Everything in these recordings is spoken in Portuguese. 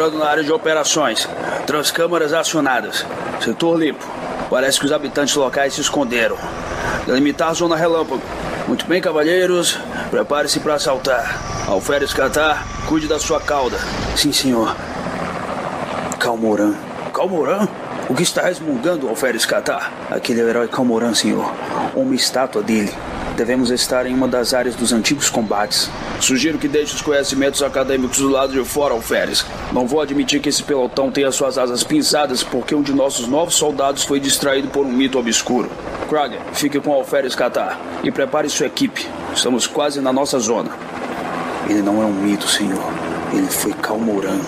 entrando na área de operações. Transcâmaras acionadas. Setor limpo. Parece que os habitantes locais se esconderam. Delimitar zona relâmpago. Muito bem, cavalheiros. Prepare-se para assaltar. Alferes Catar, cuide da sua cauda. Sim, senhor. Calmoran. Calmoran? O que está resmungando, Alferes Catar? Aquele herói Calmoran, senhor. Uma estátua dele. Devemos estar em uma das áreas dos antigos combates. Sugiro que deixe os conhecimentos acadêmicos do lado de fora, Alferes. Não vou admitir que esse pelotão tenha suas asas pinçadas porque um de nossos novos soldados foi distraído por um mito obscuro. Krager, fique com Alferes Catar e prepare sua equipe. Estamos quase na nossa zona. Ele não é um mito, senhor. Ele foi Calmoran.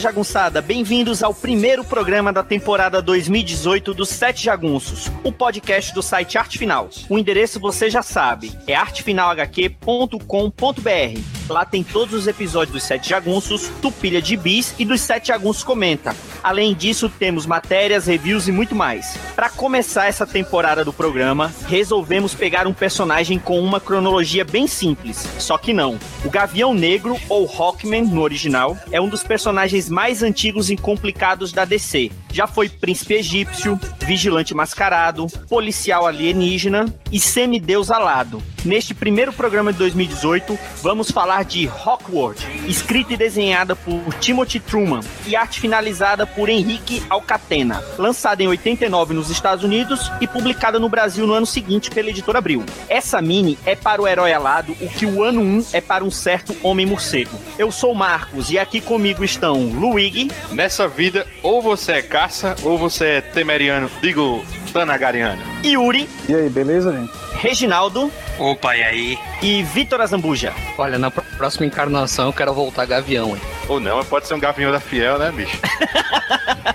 Jagunçada! Bem-vindos ao primeiro programa da temporada 2018 dos Sete Jagunços, o podcast do site Arte Final. O endereço você já sabe, é artefinalhq.com.br. Lá tem todos os episódios dos Sete Jagunços, Tupilha de Bis e dos Sete Jagunços Comenta. Além disso, temos matérias, reviews e muito mais. Para começar essa temporada do programa, resolvemos pegar um personagem com uma cronologia bem simples, só que não. O Gavião Negro, ou Hawkman no original, é um dos personagens mais antigos e complicados da DC. Já foi príncipe egípcio, vigilante mascarado, policial alienígena e semideus alado. Neste primeiro programa de 2018, vamos falar de Hawkworld, escrita e desenhada por Timothy Truman e arte finalizada por Henrique Alcatena, lançada em 89 nos Estados Unidos e publicada no Brasil no ano seguinte pela editora Abril. Essa mini é para o herói alado o que o ano 1 é para um certo homem morcego. Eu sou Marcos e aqui comigo estão Luigi. Nessa vida, ou você é caça ou você é temeriano, digo, tanagariano. Yuri. E aí, beleza, gente? Reginaldo. Opa, e aí? E Vitor Azambuja. Olha, na próxima encarnação eu quero voltar gavião, hein? Ou não, pode ser um gavião da Fiel, né, bicho?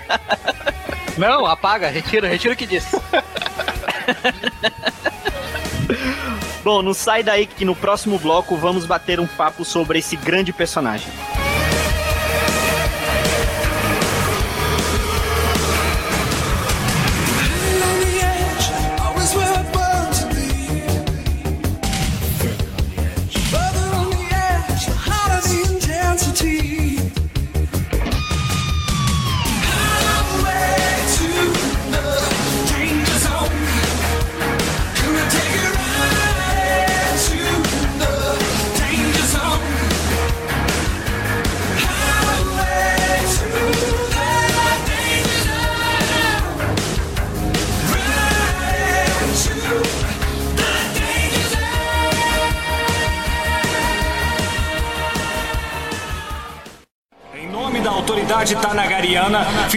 não, apaga, retira, retira o que disse. Bom, não sai daí que no próximo bloco vamos bater um papo sobre esse grande personagem.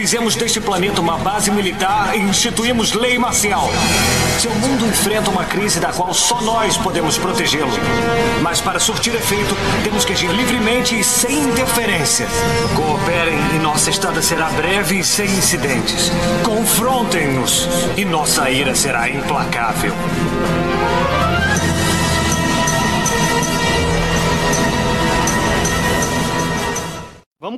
Fizemos deste planeta uma base militar e instituímos lei marcial. Seu mundo enfrenta uma crise da qual só nós podemos protegê-lo. Mas para surtir efeito, temos que agir livremente e sem interferência. Cooperem e nossa estada será breve e sem incidentes. Confrontem-nos e nossa ira será implacável.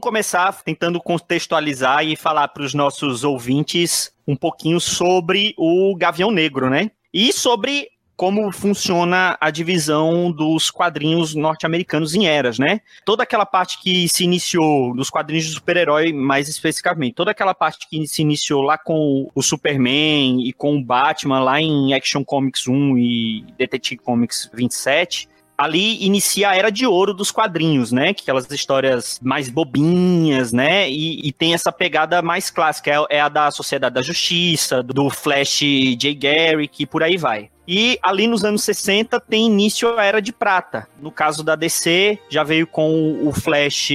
Começar tentando contextualizar e falar para os nossos ouvintes um pouquinho sobre o Gavião Negro, né? E sobre como funciona a divisão dos quadrinhos norte-americanos em eras, né? Toda aquela parte que se iniciou dos quadrinhos de super-herói, mais especificamente, toda aquela parte que se iniciou lá com o Superman e com o Batman lá em Action Comics 1 e Detective Comics 27, ali inicia a era de ouro dos quadrinhos, né? Aquelas histórias mais bobinhas, né? E, e tem essa pegada mais clássica, é, é, a da Sociedade da Justiça, do Flash J. Garrick e por aí vai. E ali nos anos 60 tem início a Era de Prata. No caso da DC, já veio com o Flash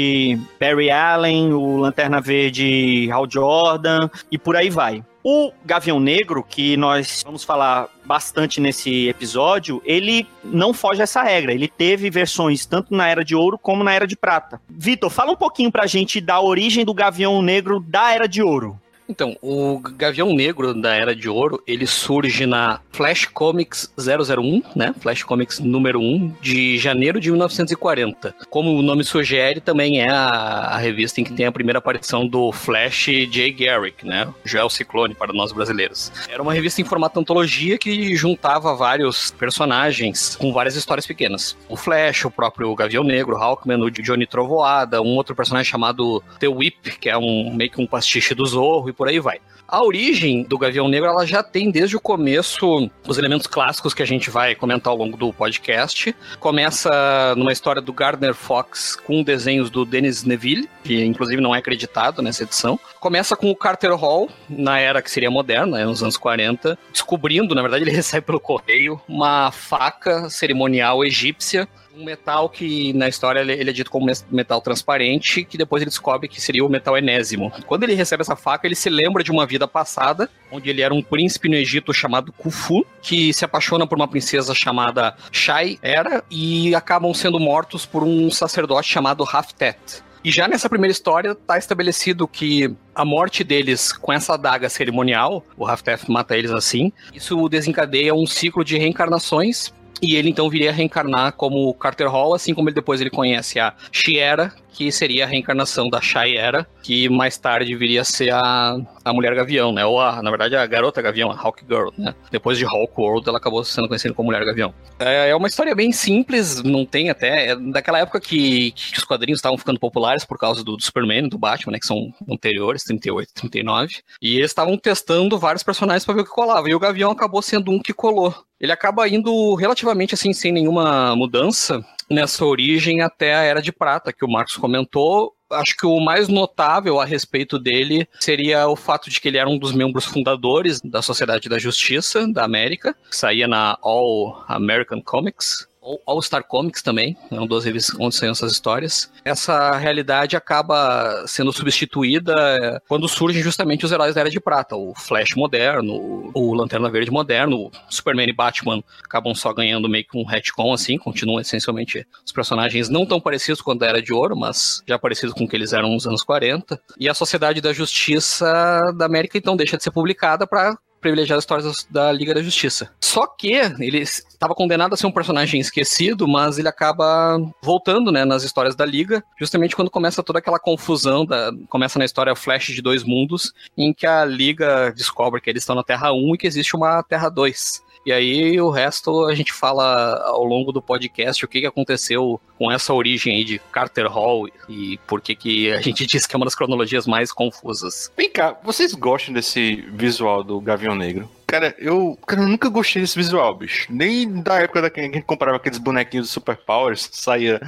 Barry Allen, o Lanterna Verde Hal Jordan e por aí vai. O Gavião Negro, que nós vamos falar bastante nesse episódio, ele não foge essa regra. Ele teve versões tanto na Era de Ouro como na Era de Prata. Vitor, fala um pouquinho pra gente da origem do Gavião Negro da Era de Ouro. Então, o Gavião Negro da Era de Ouro, ele surge na Flash Comics 001, né? Flash Comics número 1, de janeiro de 1940. Como o nome sugere, também é a, revista em que tem a primeira aparição do Flash J. Garrick, né? Joel Ciclone para nós brasileiros. Era uma revista em formato antologia que juntava vários personagens com várias histórias pequenas. O Flash, o próprio Gavião Negro, o Hawkman, o Johnny Trovoada, um outro personagem chamado The Whip, que é um meio que um pastiche do Zorro por aí vai. A origem do Gavião Negro, ela já tem desde o começo os elementos clássicos que a gente vai comentar ao longo do podcast. Começa numa história do Gardner Fox com desenhos do Dennis Neville, que inclusive não é acreditado nessa edição. Começa com o Carter Hall, na era que seria moderna, né, nos anos 40, descobrindo, na verdade ele recebe pelo correio, uma faca cerimonial egípcia um metal que na história ele é dito como metal transparente, que depois ele descobre que seria o metal enésimo. Quando ele recebe essa faca, ele se lembra de uma vida passada, onde ele era um príncipe no Egito chamado Khufu, que se apaixona por uma princesa chamada Shai Era e acabam sendo mortos por um sacerdote chamado Haftet. E já nessa primeira história está estabelecido que a morte deles com essa adaga cerimonial, o Haftef mata eles assim, isso desencadeia um ciclo de reencarnações e ele então viria a reencarnar como Carter Hall, assim como ele depois ele conhece a Shiera, que seria a reencarnação da Shayera, que mais tarde viria a ser a, a Mulher Gavião, né? Ou a, na verdade, a Garota Gavião, a Hawk Girl, né? Depois de Hawk World, ela acabou sendo conhecida como Mulher Gavião. É, é uma história bem simples, não tem até... É daquela época que, que os quadrinhos estavam ficando populares por causa do, do Superman, do Batman, né? Que são anteriores, 38, 39. E eles estavam testando vários personagens para ver o que colava. E o Gavião acabou sendo um que colou. Ele acaba indo relativamente assim, sem nenhuma mudança, nessa origem até a Era de Prata, que o Marcos comentou. Acho que o mais notável a respeito dele seria o fato de que ele era um dos membros fundadores da Sociedade da Justiça da América, que saía na All American Comics, All Star Comics também, é uma das revistas onde saem essas histórias. Essa realidade acaba sendo substituída é, quando surgem justamente os heróis da Era de Prata, o Flash moderno, o Lanterna Verde moderno, Superman e Batman acabam só ganhando meio que um retcon assim, continuam essencialmente os personagens não tão parecidos com a Era de Ouro, mas já parecidos com o que eles eram nos anos 40. E a Sociedade da Justiça da América então deixa de ser publicada para privilegiar as histórias da Liga da Justiça. Só que ele estava condenado a ser um personagem esquecido, mas ele acaba voltando, né, nas histórias da Liga, justamente quando começa toda aquela confusão, da, começa na história Flash de Dois Mundos, em que a Liga descobre que eles estão na Terra 1 e que existe uma Terra 2. E aí o resto a gente fala ao longo do podcast o que, que aconteceu com essa origem aí de Carter Hall e por que, que a gente diz que é uma das cronologias mais confusas. Vem cá, vocês gostam desse visual do Gavião Negro? Cara, eu, cara, eu nunca gostei desse visual, bicho. Nem da época da que a gente comprava aqueles bonequinhos do Super Powers, saía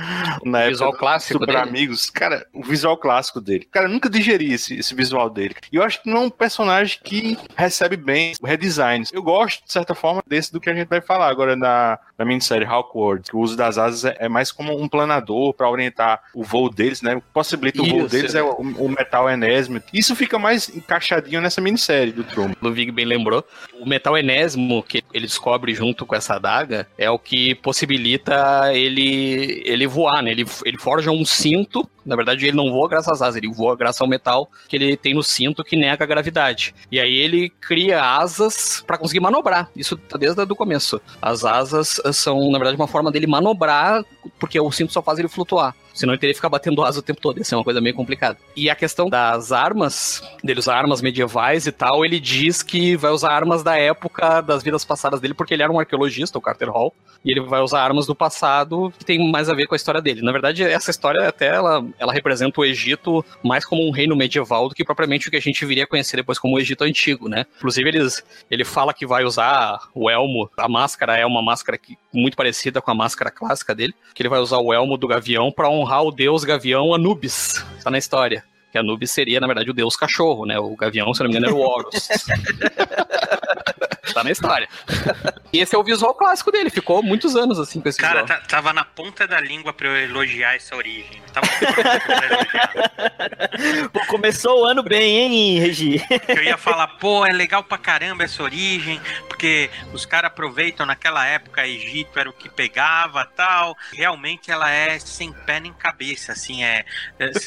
na época visual clássico Super dele. Amigos. Cara, o visual clássico dele. Cara, eu nunca digeri esse, esse visual dele. E eu acho que não é um personagem que recebe bem redesigns. Eu gosto, de certa forma, desse do que a gente vai falar agora na, na minissérie Hawkworld, que o uso das asas é, é mais como um planador para orientar o voo deles, né? O que possibilita o voo deles é o, o metal enésimo. Isso fica mais encaixadinho nessa minissérie do Truman. O Vig bem lembrou. O metal enésimo que ele descobre junto com essa adaga é o que possibilita ele ele voar, né? Ele, ele forja um cinto. Na verdade, ele não voa graças às asas, ele voa graças ao metal que ele tem no cinto que nega a gravidade. E aí ele cria asas para conseguir manobrar. Isso tá desde o começo. As asas são, na verdade, uma forma dele manobrar, porque o cinto só faz ele flutuar. Senão ele teria que ficar batendo asa o tempo todo. Isso é uma coisa meio complicada. E a questão das armas, dele usar armas medievais e tal, ele diz que vai usar armas da época das vidas passadas dele, porque ele era um arqueologista, o Carter Hall, e ele vai usar armas do passado que tem mais a ver com a história dele. Na verdade, essa história até ela, ela representa o Egito mais como um reino medieval do que propriamente o que a gente viria a conhecer depois como o Egito antigo, né? Inclusive, eles, ele fala que vai usar o elmo, a máscara é uma máscara que, muito parecida com a máscara clássica dele, que ele vai usar o elmo do gavião para honrar o deus gavião Anubis, tá na história. Que Anubis seria, na verdade, o deus cachorro, né? O gavião, se não me engano, era o Horus. tá na história. E esse é o visual clássico dele, ficou muitos anos assim com esse Cara, visual. tá- tava na ponta da língua pra eu elogiar essa origem. Tava pronto pra elogiar. Pô, começou o ano bem, hein, Regi? Eu ia falar, pô, é legal pra caramba essa origem, porque os caras aproveitam naquela época Egito era o que pegava tal. Realmente ela é sem pé nem cabeça, assim, é.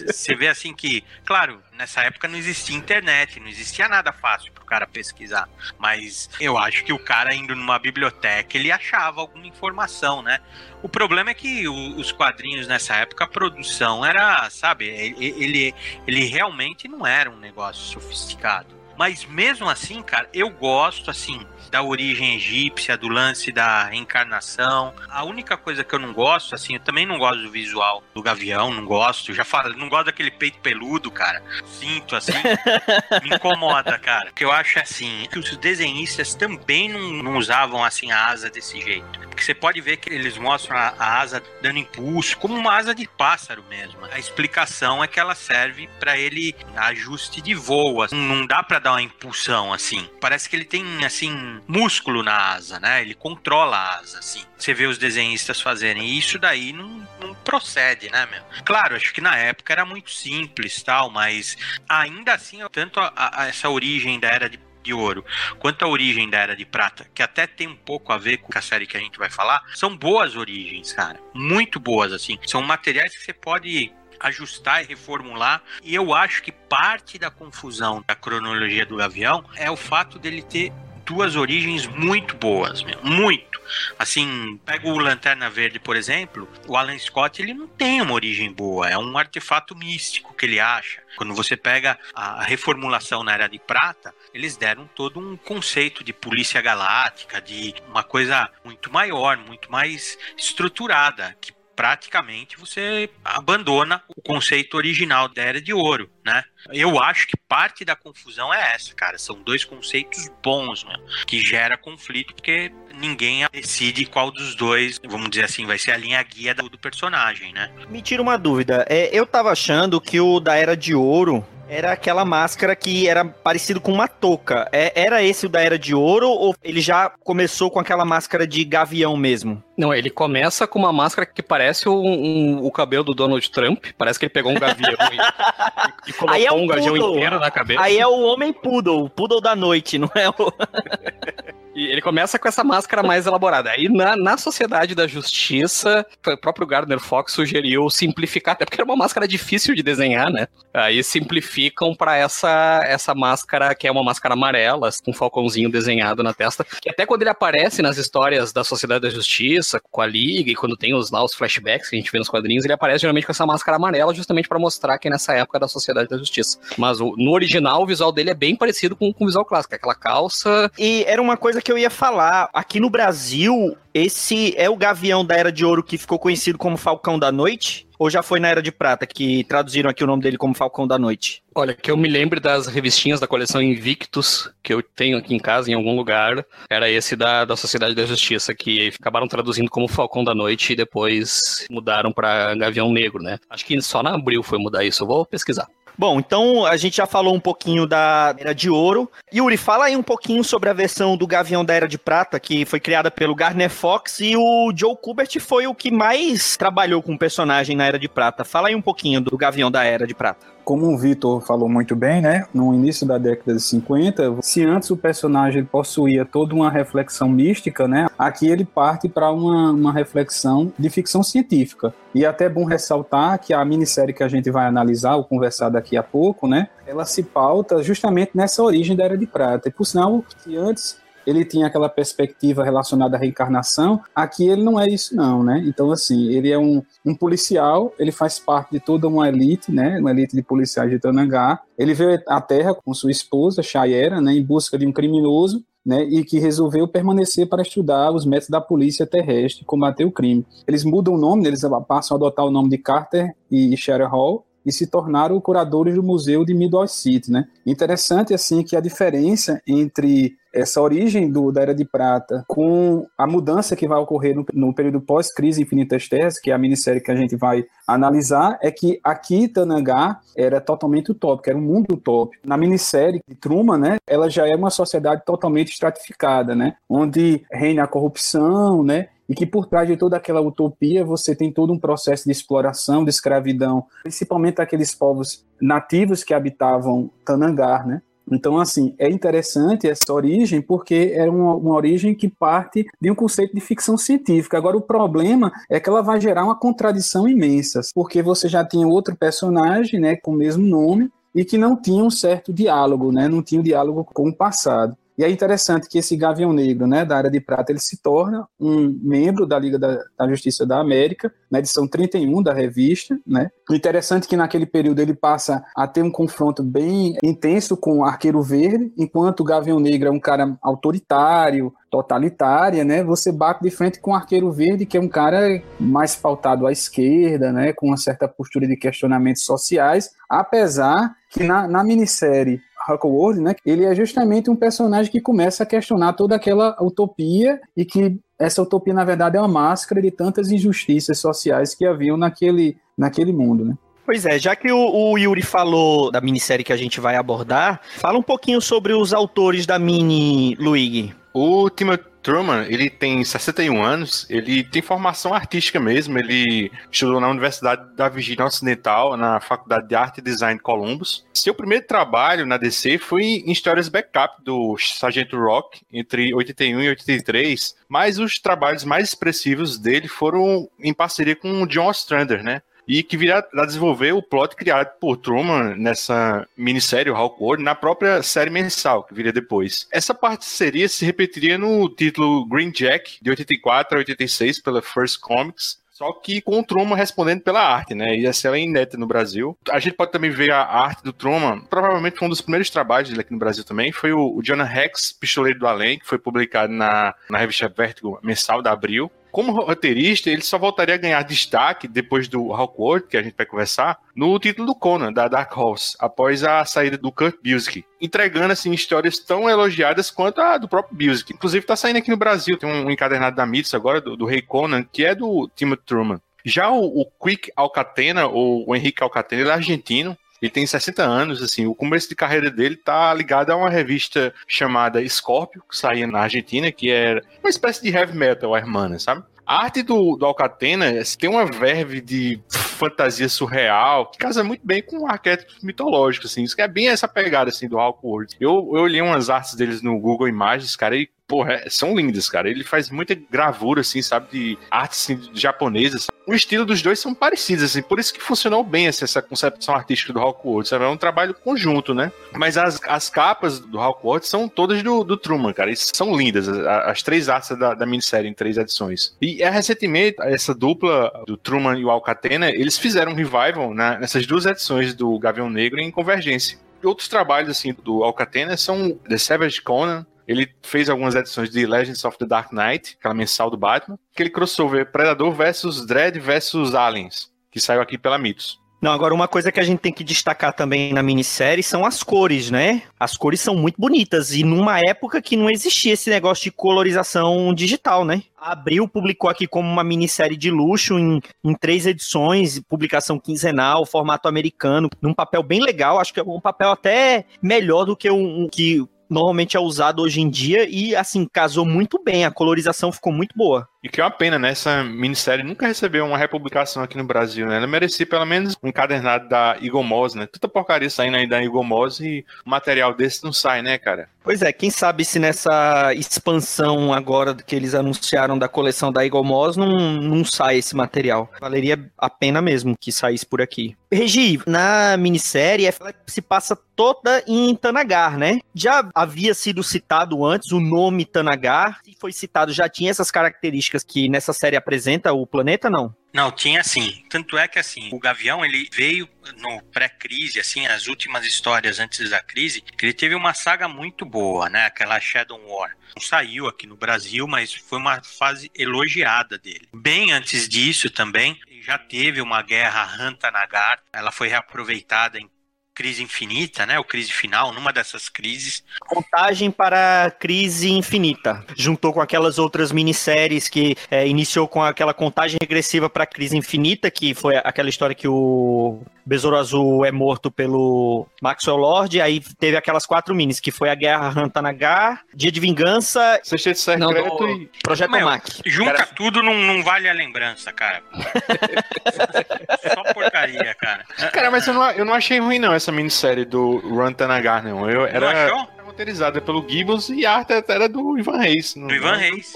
Você vê assim que, claro, nessa época não existia internet, não existia nada fácil pro cara pesquisar. Mas eu acho que o cara indo numa biblioteca, ele achava alguma informação, né? O problema é que os quadrinhos nessa época, a produção era, sabe, ele, ele realmente não era um negócio sofisticado. Mas mesmo assim, cara, eu gosto, assim, da origem egípcia, do lance da reencarnação. A única coisa que eu não gosto, assim, eu também não gosto do visual do Gavião, não gosto. Já falo, não gosto daquele peito peludo, cara. Sinto, assim, me incomoda, cara. O que eu acho é assim, que os desenhistas também não, não usavam, assim, a asa desse jeito. Porque você pode ver que eles mostram a, a asa dando impulso, como uma asa de pássaro mesmo. A explicação é que ela serve para ele ajuste de voo. assim. Não dá para dar uma impulsão assim. Parece que ele tem assim músculo na asa, né? Ele controla a asa assim. Você vê os desenhistas fazerem isso daí não, não procede, né, meu? Claro, acho que na época era muito simples, tal, mas ainda assim, tanto a- a- essa origem da era de de ouro, quanto a origem da Era de Prata, que até tem um pouco a ver com a série que a gente vai falar, são boas origens, cara. Muito boas, assim. São materiais que você pode ajustar e reformular. E eu acho que parte da confusão da cronologia do Gavião é o fato dele ter duas origens muito boas. Muito. Assim, pega o Lanterna Verde, por exemplo, o Alan Scott, ele não tem uma origem boa, é um artefato místico que ele acha. Quando você pega a reformulação na Era de Prata, eles deram todo um conceito de polícia galáctica, de uma coisa muito maior, muito mais estruturada, que praticamente você abandona o conceito original da Era de Ouro, né? Eu acho que parte da confusão é essa, cara. São dois conceitos bons, né? Que gera conflito, porque ninguém decide qual dos dois, vamos dizer assim, vai ser a linha guia do, personagem, né? Me tira uma dúvida. É, eu tava achando que o da Era de Ouro era aquela máscara que era parecido com uma touca. É, era esse o da Era de Ouro ou ele já começou com aquela máscara de gavião mesmo? Não, ele começa com uma máscara que parece um- um- o cabelo do Donald Trump. Parece que ele pegou um gavião e, e colocou é um um gavião inteiro na cabeça. Aí é o Homem Poodle, o Poodle da noite, não é o... E ele começa com essa máscara mais elaborada. Aí na, na Sociedade da Justiça, o próprio Gardner Fox sugeriu simplificar, até porque era uma máscara difícil de desenhar, né? Aí simplificam pra essa, essa máscara, que é uma máscara amarela, com um falcãozinho desenhado na testa. Que até quando ele aparece nas histórias da Sociedade da Justiça, com a Liga, e quando tem os, lá os flashbacks que a gente vê nos quadrinhos, ele aparece geralmente com essa máscara amarela, justamente pra mostrar que é nessa época da Sociedade da Justiça. Mas o- no original, o visual dele é bem parecido com, com o visual clássico. é Aquela calça E era uma coisa que eu ia falar. Aqui no Brasil, esse é o gavião da Era de Ouro que ficou conhecido como Falcão da Noite? Ou já foi na Era de Prata que traduziram aqui o nome dele como Falcão da Noite? Olha, que eu me lembro das revistinhas da coleção Invictus, que eu tenho aqui em casa, em algum lugar, era esse da, da Sociedade da Justiça, que acabaram traduzindo como Falcão da Noite e depois mudaram pra Gavião Negro, né? Acho que só na Abril foi mudar isso, eu vou pesquisar. Bom, então a gente já falou um pouquinho da Era de Ouro. Yuri, fala aí um pouquinho sobre a versão do Gavião da Era de Prata, que foi criada pelo Gardner Fox e o Joe Kubert foi o que mais trabalhou com o personagem na Era de Prata. Fala aí um pouquinho do Gavião da Era de Prata. Como o Vitor falou muito bem, né? No início da década de 50, se antes o personagem possuía toda uma reflexão mística, né? Aqui ele parte para uma, uma reflexão de ficção científica. E é até bom ressaltar que a minissérie que a gente vai analisar, ou conversar daqui a pouco, né? Ela se pauta justamente nessa origem da Era de Prata. E por sinal, se antes ele tinha aquela perspectiva relacionada à reencarnação. Aqui ele não é isso, não, né? Então, assim, ele é um, um policial, ele faz parte de toda uma elite, né? Uma elite de policiais de Tanangá. Ele veio à Terra com sua esposa, Chayera, né? Em busca de um criminoso né, e que resolveu permanecer para estudar os métodos da polícia terrestre e combater o crime. Eles mudam o nome, eles passam a adotar o nome de Carter e Sherry Hall, e se tornaram curadores do museu de Midway City, né? Interessante assim que a diferença entre essa origem do, da Era de Prata com a mudança que vai ocorrer no, no período pós-crise Infinitas Terras, que é a minissérie que a gente vai analisar, é que aqui Tanangá era totalmente utópico, era um mundo utópico. Na minissérie de Truman, né, ela já é uma sociedade totalmente estratificada, né, onde reina a corrupção, né, e que por trás de toda aquela utopia você tem todo um processo de exploração, de escravidão, principalmente aqueles povos nativos que habitavam Tanangar, né? Então, assim, é interessante essa origem porque é uma, uma, origem que parte de um conceito de ficção científica. Agora, o problema é que ela vai gerar uma contradição imensa, porque você já tinha outro personagem, né, com o mesmo nome, e que não tinha um certo diálogo, né, não tinha um diálogo com o passado. E é interessante que esse Gavião Negro, né, da área de prata, ele se torna um membro da Liga da, da, Justiça da América, na edição 31 da revista, né. Interessante é que naquele período ele passa a ter um confronto bem intenso com o Arqueiro Verde, enquanto o Gavião Negro é um cara autoritário, totalitária, né? Você bate de frente com o Arqueiro Verde, que é um cara mais pautado à esquerda, né? Com uma certa postura de questionamentos sociais, apesar que na, na minissérie Huckleworth, né? Ele é justamente um personagem que começa a questionar toda aquela utopia e que essa utopia, na verdade, é uma máscara de tantas injustiças sociais que haviam naquele, naquele mundo, né? Pois é, já que o, o, Yuri falou da minissérie que a gente vai abordar, fala um pouquinho sobre os autores da mini, Luigi. O Timothy Truman, ele tem 61 anos, ele tem formação artística mesmo, ele estudou na Universidade da Virgínia Ocidental, na Faculdade de Arte e Design de Columbus. Seu primeiro trabalho na DC foi em histórias backup do Sargento Rock, entre 81 e 83, mas os trabalhos mais expressivos dele foram em parceria com o John Ostrander, né? E que virá a desenvolver o plot criado por Truman nessa minissérie, Hawkwood, na própria série mensal, que viria depois. Essa parceria se repetiria no título Green Jack, de 84 a 86, pela First Comics, só que com o Truman respondendo pela arte, né? E essa é inédita no Brasil. A gente pode também ver a arte do Truman. Provavelmente foi um dos primeiros trabalhos dele aqui no Brasil também. Foi o, o Jonah Rex, Pistoleiro do Além, que foi publicado na, na revista Vertigo mensal da Abril como roteirista, ele só voltaria a ganhar destaque depois do Hawkwood, que a gente vai conversar, no título do Conan, da Dark Horse, após a saída do Kurt Busiek, entregando assim histórias tão elogiadas quanto a do próprio Busiek. Inclusive está saindo aqui no Brasil, tem um encadernado da Mitos agora, do, do Rei Conan, que é do Timothy Truman. Já o, o Quick Alcatena, ou o Henrique Alcatena, ele é argentino, ele tem 60 anos, assim, o começo de carreira dele tá ligado a uma revista chamada Scorpio, que saía na Argentina, que era uma espécie de heavy metal, a Hermana, sabe? A arte do, do Alcatena tem uma verve de fantasia surreal que casa muito bem com arquétipos mitológicos, assim. Isso que é bem essa pegada, assim, do Hawkwood. Eu, eu olhei umas artes deles no Google Imagens, cara, e porra, é, são lindas, cara. Ele faz muita gravura, assim, sabe, de artes assim, japonesas. O estilo dos dois são parecidos, assim, por isso que funcionou bem assim, essa concepção artística do Hawkwood, sabe? É um trabalho conjunto, né? Mas as, as capas do Hawkwood são todas do, do Truman, cara. E são lindas, as, as três artes da, da minissérie em três edições. E é, recentemente, essa dupla do Truman e o Alcatena, eles fizeram um revival né, nessas duas edições do Gavião Negro em Convergência. Outros trabalhos, assim, do Alcatena são The Savage Conan, ele fez algumas edições de Legends of the Dark Knight, aquela mensal do Batman, aquele crossover Predador versus Dread versus Aliens, que saiu aqui pela Mitos. Não, agora uma coisa que a gente tem que destacar também na minissérie são as cores, né? As cores são muito bonitas e numa época que não existia esse negócio de colorização digital, né? Abril publicou aqui como uma minissérie de luxo em, em três edições, publicação quinzenal, formato americano, num papel bem legal, acho que é um papel até melhor do que o um, que normalmente é usado hoje em dia e, assim, casou muito bem, a colorização ficou muito boa. E que é uma pena, né? Essa minissérie nunca recebeu uma republicação aqui no Brasil, né? Ela merecia pelo menos um encadernado da Eagle Moss, né? Tanta porcaria saindo aí da Eagle Moss e material desse não sai, né, cara? Pois é, quem sabe se nessa expansão agora que eles anunciaram da coleção da Eagle Moss não, não sai esse material. Valeria a pena mesmo que saísse por aqui. Regi, na minissérie ela se passa toda em Tanagar, né? Já havia sido citado antes o nome Tanagar, se foi citado já tinha essas características que nessa série apresenta o planeta, não? Não, tinha sim. Tanto é que assim, o Gavião ele veio no pré-crise, assim, as últimas histórias antes da crise, ele teve uma saga muito boa, né? Aquela Shadow War. Não saiu aqui no Brasil, mas foi uma fase elogiada dele. Bem antes disso também, já teve uma guerra Hantanagar, ela foi reaproveitada em crise infinita, né? O crise final, numa dessas crises. Contagem para crise infinita. Juntou com aquelas outras minisséries que é, iniciou com aquela contagem regressiva para crise infinita, que foi aquela história que o Besouro Azul é morto pelo Maxwell Lord. Aí teve aquelas quatro minis, que foi a Guerra Rantanagar, Dia de Vingança. Sexteto Secreto e Projeto Meu, Mac. Junta Cara- tudo, não, não vale a lembrança, cara. Só porcaria, cara. Cara, mas eu não, eu não achei ruim, não, essa minissérie do Run Tanagar, não. Eu, era roteirizada pelo Gibbons e a arte era do Ivan Reis. Do Ivan Reis.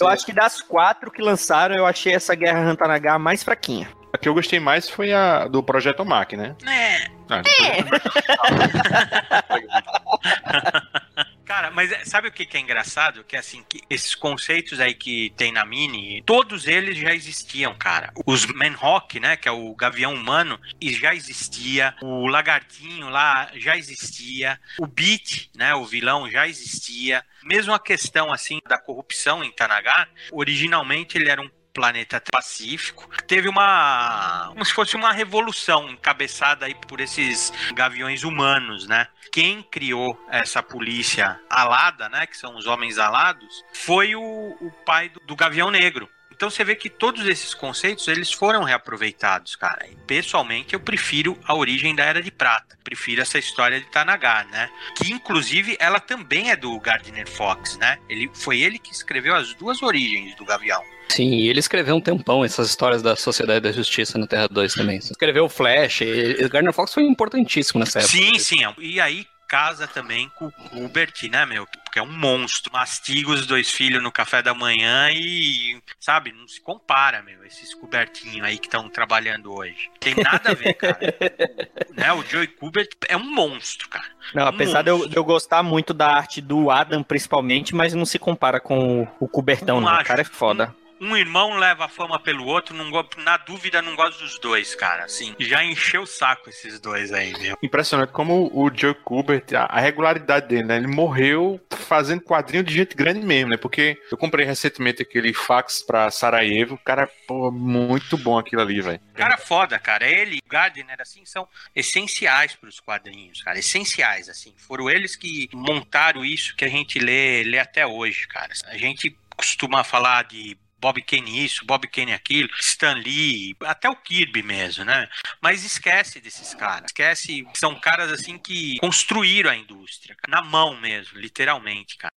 Eu acho que das quatro que lançaram, eu achei essa Guerra Rantanagar mais fraquinha. A que eu gostei mais foi a do Projeto Mac, né? É. Ah, Cara, mas é- sabe o que, é engraçado? Que assim, que esses conceitos aí que tem na Mini, todos eles já existiam, cara. Os Manhawk, né, que é o gavião humano, e já existia. O lagartinho lá já existia. O Beat, né, o vilão já existia. Mesmo a questão assim da corrupção em Tanagar, originalmente ele era um planeta pacífico. Teve uma. como se fosse uma revolução encabeçada aí por esses gaviões humanos, né? Quem criou essa polícia alada, né? Que são os homens alados, foi o, o pai do, do Gavião Negro. Então você vê que todos esses conceitos eles foram reaproveitados, cara. E, pessoalmente eu prefiro a origem da Era de Prata. Prefiro essa história de Tanagar, né? Que inclusive ela também é do Gardner Fox, né? Ele foi ele que escreveu as duas origens do Gavião. Sim, e ele escreveu um tempão essas histórias da Sociedade da Justiça na Terra 2 também. Escreveu o Flash, e, Gardner Fox foi importantíssimo nessa época. Sim, sim. é. E aí casa também com o Kubert, né, meu? Porque é um monstro. Mastiga os dois filhos no café da manhã e, sabe, não se compara, meu, esses Kubertinhos aí que estão trabalhando hoje. Tem nada a ver, cara. né? O Joey Kubert é um monstro, cara. Não, apesar de eu, de eu gostar muito da arte do Adam, principalmente, mas não se compara com o, o Cobertão, Não não. O acho. cara é foda. Um irmão leva a fama pelo outro, não go- na dúvida não gosto dos dois, cara. Assim, já encheu o saco esses dois aí, meu. Impressionante como o Joe Kubert, a, regularidade dele, né? Ele morreu fazendo quadrinho de gente grande mesmo, né? Porque eu comprei recentemente aquele fax pra Sarajevo. Cara, pô, muito bom aquilo ali, velho. Cara foda, cara. Ele e o Gardner, assim, são essenciais pros quadrinhos, cara. Essenciais, assim. Foram eles que montaram isso que a gente lê, lê até hoje, cara. A gente costuma falar de Bob Kane isso, Bob Kane aquilo, Stan Lee, até o Kirby mesmo, né? Mas esquece desses caras. Esquece, são caras assim que construíram a indústria, na mão mesmo, literalmente, cara.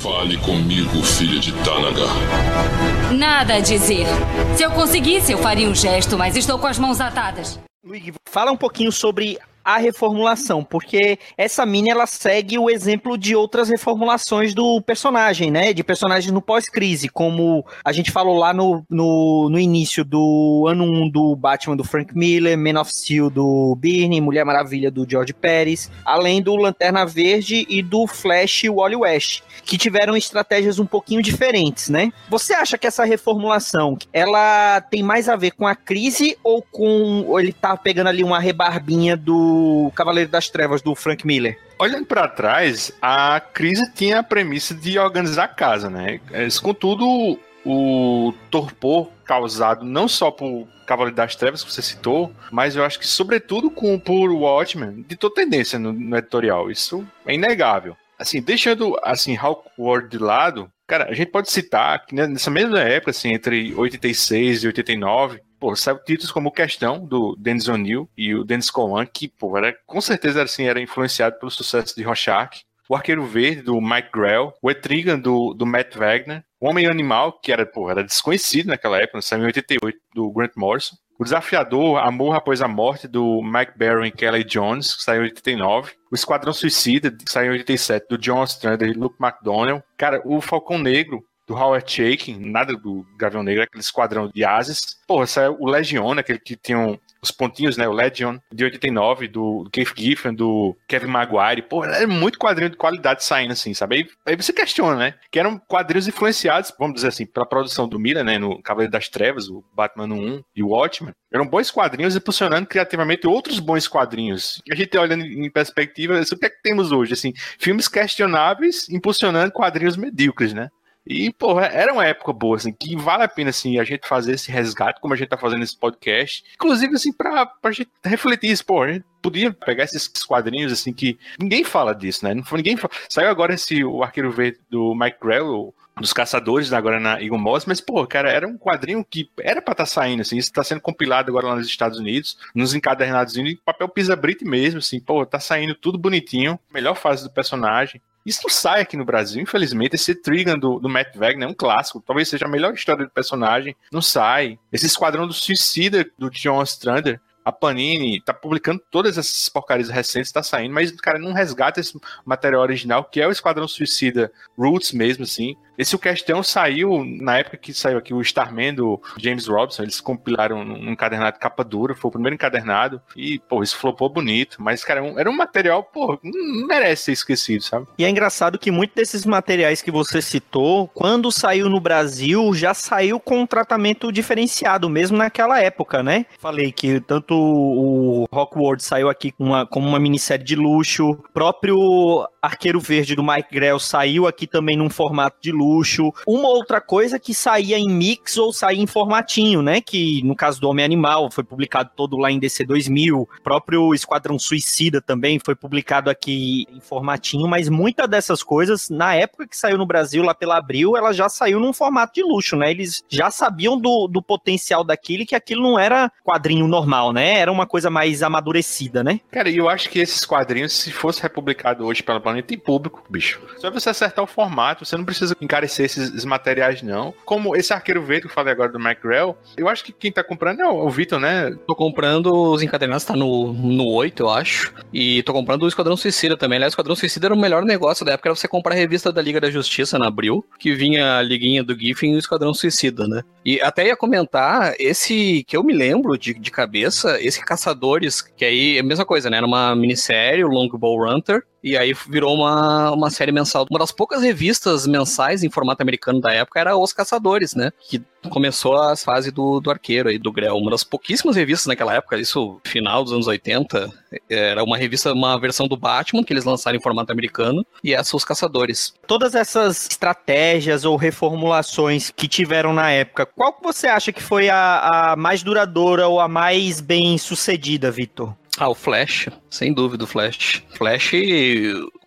Fale comigo, filha de Tanagar. Nada a dizer. Se eu conseguisse, eu faria um gesto, mas estou com as mãos atadas. Luigi, fala um pouquinho sobre a reformulação, porque essa mini ela segue o exemplo de outras reformulações do personagem, né? De personagens no pós-crise, como a gente falou lá no, no, no início do ano 1 do Batman do Frank Miller, Man of Steel do Byrne, Mulher Maravilha do George Pérez, além do Lanterna Verde e do Flash Wally West, que tiveram estratégias um pouquinho diferentes, né? Você acha que essa reformulação ela tem mais a ver com a crise ou com ou ele tá pegando ali uma rebarbinha do Cavaleiro das Trevas do Frank Miller? Olhando pra trás, a crise tinha a premissa de organizar a casa, né? Isso, contudo, o torpor causado não só por Cavaleiro das Trevas, que você citou, mas eu acho que, sobretudo, com, por Watchmen, ditou tendência no, no editorial. Isso é inegável. Assim, deixando assim, Hawkworld de lado, cara, a gente pode citar que nessa mesma época, assim, entre 86 e 89, pô, saiu títulos como Questão, do Dennis O'Neill e o Dennis Cowan, que, pô, era, com certeza assim, era influenciado pelo sucesso de Rorschach. o Arqueiro Verde, do Mike Grell, o Etrigan, do, do Matt Wagner, o Homem Animal, que era, pô, era desconhecido naquela época, saiu em 88, do Grant Morrison, o Desafiador, Amor Após a Morte, do Mike Barron e Kelly Jones, que saiu em 89. O Esquadrão Suicida, que saiu em 87, do John Ostrander e Luke McDonnell. Cara, o Falcão Negro, do Howard Chaykin, nada do Gavião Negro, aquele esquadrão de ases. Porra, saiu o Legion, aquele que tinha um, os pontinhos, né? O Legion de 89, do, Keith Giffen, do Kevin Maguire. Pô, é muito quadrinho de qualidade saindo, assim, sabe? Aí, você questiona, né? Que eram quadrinhos influenciados, vamos dizer assim, pela produção do Miller, né? No Cavaleiro das Trevas, o Batman 1 e o Watchmen. Eram bons quadrinhos impulsionando criativamente outros bons quadrinhos. E a gente olhando em perspectiva, o que é que temos hoje? Assim, filmes questionáveis impulsionando quadrinhos medíocres, né? E, porra, era uma época boa, assim, que vale a pena, assim, a gente fazer esse resgate, como a gente tá fazendo esse podcast. Inclusive, assim, pra, pra gente refletir isso, pô, a gente podia pegar esses quadrinhos, assim, que ninguém fala disso, né? Não foi ninguém fala. Saiu agora esse, o Arqueiro Verde do Mike Grell, dos caçadores, agora na Eagle Moss, mas, pô, cara, era um quadrinho que era pra estar tá saindo, assim, isso tá sendo compilado agora lá nos Estados Unidos, nos encadernados em papel pisa-brite mesmo, assim, pô, tá saindo tudo bonitinho, melhor fase do personagem, isso não sai aqui no Brasil, infelizmente. Esse Trigan do, do Matt Wagner é um clássico. Talvez seja a melhor história do personagem. Não sai. Esse Esquadrão do Suicida do John Strander a Panini tá publicando todas essas porcarias recentes, tá saindo, mas, cara, não resgata esse material original, que é o Esquadrão Suicida Roots mesmo, assim. Esse o questão saiu na época que saiu aqui o Starman do James Robson, eles compilaram um encadernado capa dura, foi o primeiro encadernado, e, pô, isso flopou bonito, mas, cara, era um material, pô, não merece ser esquecido, sabe? E é engraçado que muitos desses materiais que você citou, quando saiu no Brasil, já saiu com um tratamento diferenciado, mesmo naquela época, né? Falei que tanto o Rockworld saiu aqui com uma, como uma minissérie de luxo, próprio Arqueiro Verde do Mike Grell saiu aqui também num formato de luxo, Uma outra coisa que saía em mix ou saía em formatinho, né? Que no caso do Homem Animal foi publicado todo lá em DC 2000. O próprio Esquadrão Suicida também foi publicado aqui em formatinho, mas muitas dessas coisas, na época que saiu no Brasil, lá pela Abril, ela já saiu num formato de luxo, né? Eles já sabiam do, do potencial daquilo que aquilo não era quadrinho normal, né? Era uma coisa mais amadurecida, né? Cara, e eu acho que esses quadrinhos, se fosse republicado hoje pela Planeta, tem público, bicho. Só você acertar o formato, você não precisa encarecer esses materiais, não. Como esse arqueiro verde que eu falei agora do McGrail, eu acho que quem tá comprando é o, o Vitor, né? Tô comprando os encadernados, tá no, no 8, eu acho. E tô comprando o Esquadrão Suicida também. Aliás, o Esquadrão Suicida era o melhor negócio da época, era você comprar a revista da Liga da Justiça na Abril, que vinha a liguinha do Giffen e o Esquadrão Suicida, né? E até ia comentar, esse que eu me lembro de, de cabeça, esse Caçadores, que aí é a mesma coisa, né? Era uma minissérie, o Longbow Hunter, e aí virou uma, uma série mensal. Uma das poucas revistas mensais em formato americano da época era Os Caçadores, né? Que começou a fase do, do arqueiro aí, do Grell. Uma das pouquíssimas revistas naquela época, isso final dos anos 80, era uma revista, uma versão do Batman que eles lançaram em formato americano, e essa Os Caçadores. Todas essas estratégias ou reformulações que tiveram na época, qual que você acha que foi a, a mais duradoura ou a mais bem sucedida, Vitor? Ah, o Flash, sem dúvida o Flash. Flash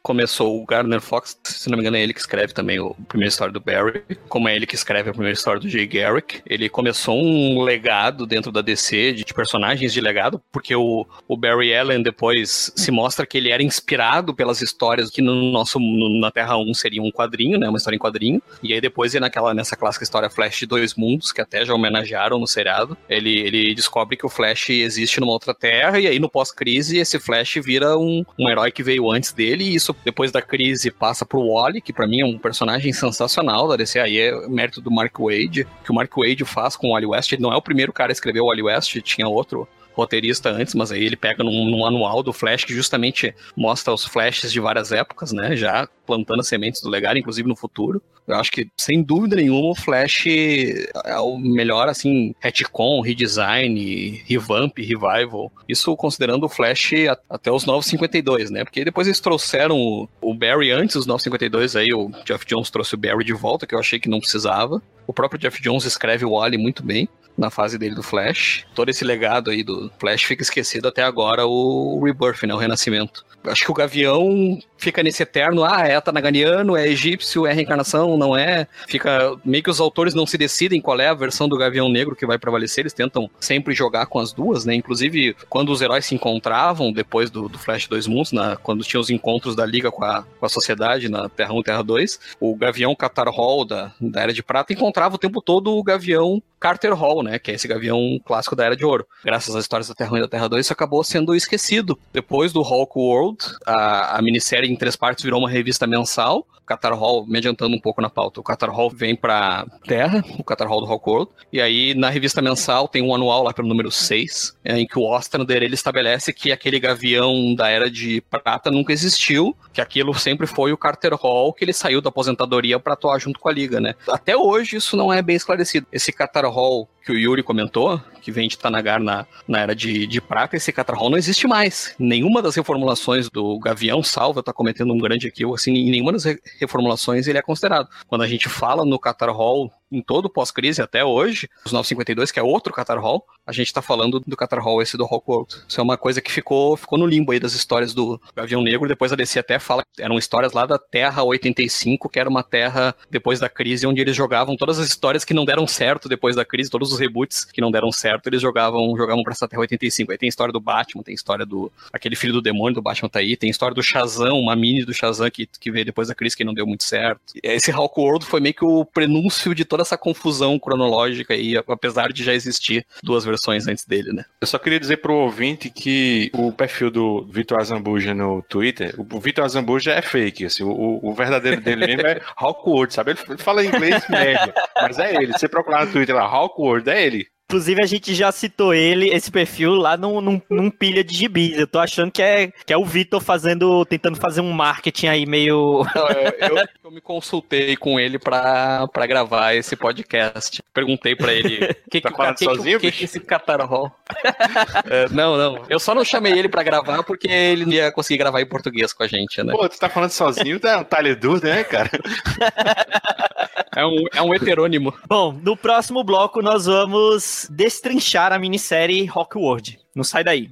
começou o Gardner Fox, se não me engano é ele que escreve também a primeira história do Barry, como é ele que escreve a primeira história do Jay Garrick. Ele começou um legado dentro da DC de, de personagens de legado, porque o, o, Barry Allen depois se mostra que ele era inspirado pelas histórias que no nosso no, na Terra 1 seria um quadrinho, né, uma história em quadrinho. E aí depois naquela nessa clássica história Flash de Dois Mundos, que até já homenagearam no seriado, ele, ele descobre que o Flash existe numa outra Terra e aí no pós-crise esse Flash vira um, um herói que veio antes dele e isso depois da crise passa pro Wally, que para mim é um personagem sensacional da DC. Aí é mérito do Mark Wade, que o Mark Wade faz com o Wally West. Ele não é o primeiro cara a escrever o Wally West, tinha outro roteirista antes, mas aí ele pega num, num anual do Flash que justamente mostra os Flashes de várias épocas, né? Já plantando as sementes do legado, inclusive no futuro. Eu acho que, sem dúvida nenhuma, o Flash é o melhor, assim, retcon, redesign, revamp, revival. Isso considerando o Flash até os 952, né? Porque depois eles trouxeram o Barry antes dos 952, aí o Jeff Jones trouxe o Barry de volta, que eu achei que não precisava. O próprio Jeff Jones escreve o Wally muito bem na fase dele do Flash. Todo esse legado aí do Flash fica esquecido até agora o Rebirth, né? O Renascimento. Acho que o Gavião fica nesse eterno, ah, é tanaganiano, é egípcio, é reencarnação, não é. Fica meio que os autores não se decidem qual é a versão do Gavião Negro que vai prevalecer, eles tentam sempre jogar com as duas, né? Inclusive, quando os heróis se encontravam depois do, do Flash Dois Mundos, na, quando tinha os encontros da Liga com a, com a sociedade na Terra 1 e Terra 2, o Gavião Qatar Hall da, da Era de Prata encontrava o tempo todo o Gavião Carter Hall, né? Que é esse gavião clássico da Era de Ouro. Graças às histórias da Terra 1 e da Terra 2, isso acabou sendo esquecido. Depois do Hulk World, a, a minissérie em três partes virou uma revista mensal. Qatar Hall, me adiantando um pouco na pauta, o Qatar Hall vem pra Terra, o Qatar Hall do Hulk World. E aí, na revista mensal, tem um anual lá pelo número 6, é, em que o Ostrander ele estabelece que aquele gavião da Era de Prata nunca existiu, que aquilo sempre foi o Carter Hall, que ele saiu da aposentadoria para atuar junto com a Liga, né? Até hoje isso não é bem esclarecido. Esse Qatar Hall que o Yuri comentou, que vem de Tanagar na, na era de, de prata, esse Catarhol não existe mais. Nenhuma das reformulações do Gavião Salva está cometendo um grande equívoco, assim, em nenhuma das reformulações ele é considerado. Quando a gente fala no Catarhol em todo pós-crise até hoje, os 952, que é outro Qatar Hall, a gente tá falando do Qatar Hall, esse do Rockworld. Isso é uma coisa que ficou, ficou no limbo aí das histórias do Gavião Negro, depois a DC até fala que eram histórias lá da Terra 85, que era uma terra depois da crise, onde eles jogavam todas as histórias que não deram certo depois da crise, todos os reboots que não deram certo, eles jogavam, jogavam pra essa Terra 85. Aí tem história do Batman, tem história do aquele filho do demônio do Batman tá aí, tem história do Shazam, uma mini do Shazam que, que veio depois da crise que não deu muito certo. Esse Rockworld foi meio que o prenúncio de toda essa confusão cronológica aí, apesar de já existir duas versões antes dele, né? Eu só queria dizer pro ouvinte que o perfil do Vitor Azambuja no Twitter, o Vitor Azambuja é fake, assim, o, o verdadeiro dele mesmo é Hawkwood, sabe? Ele fala inglês médio, mas é ele. Você procurar no Twitter lá, Hawkwood, é ele. Inclusive, a gente já citou ele, esse perfil, lá num, num, num pilha de gibis. Eu tô achando que é, que é o Vitor fazendo, tentando fazer um marketing aí meio. Não, eu, eu, eu, me consultei com ele pra, pra gravar esse podcast. Perguntei pra ele. Que, tá que, falando que, sozinho, que, que, esse catarro? é, não, não. Eu só não chamei ele pra gravar porque ele não ia conseguir gravar em português com a gente, né? Pô, tu tá falando sozinho, tá um talho duro, né, cara? É um, é um heterônimo. Bom, no próximo bloco nós vamos destrinchar a minissérie Rockworld. Não sai daí.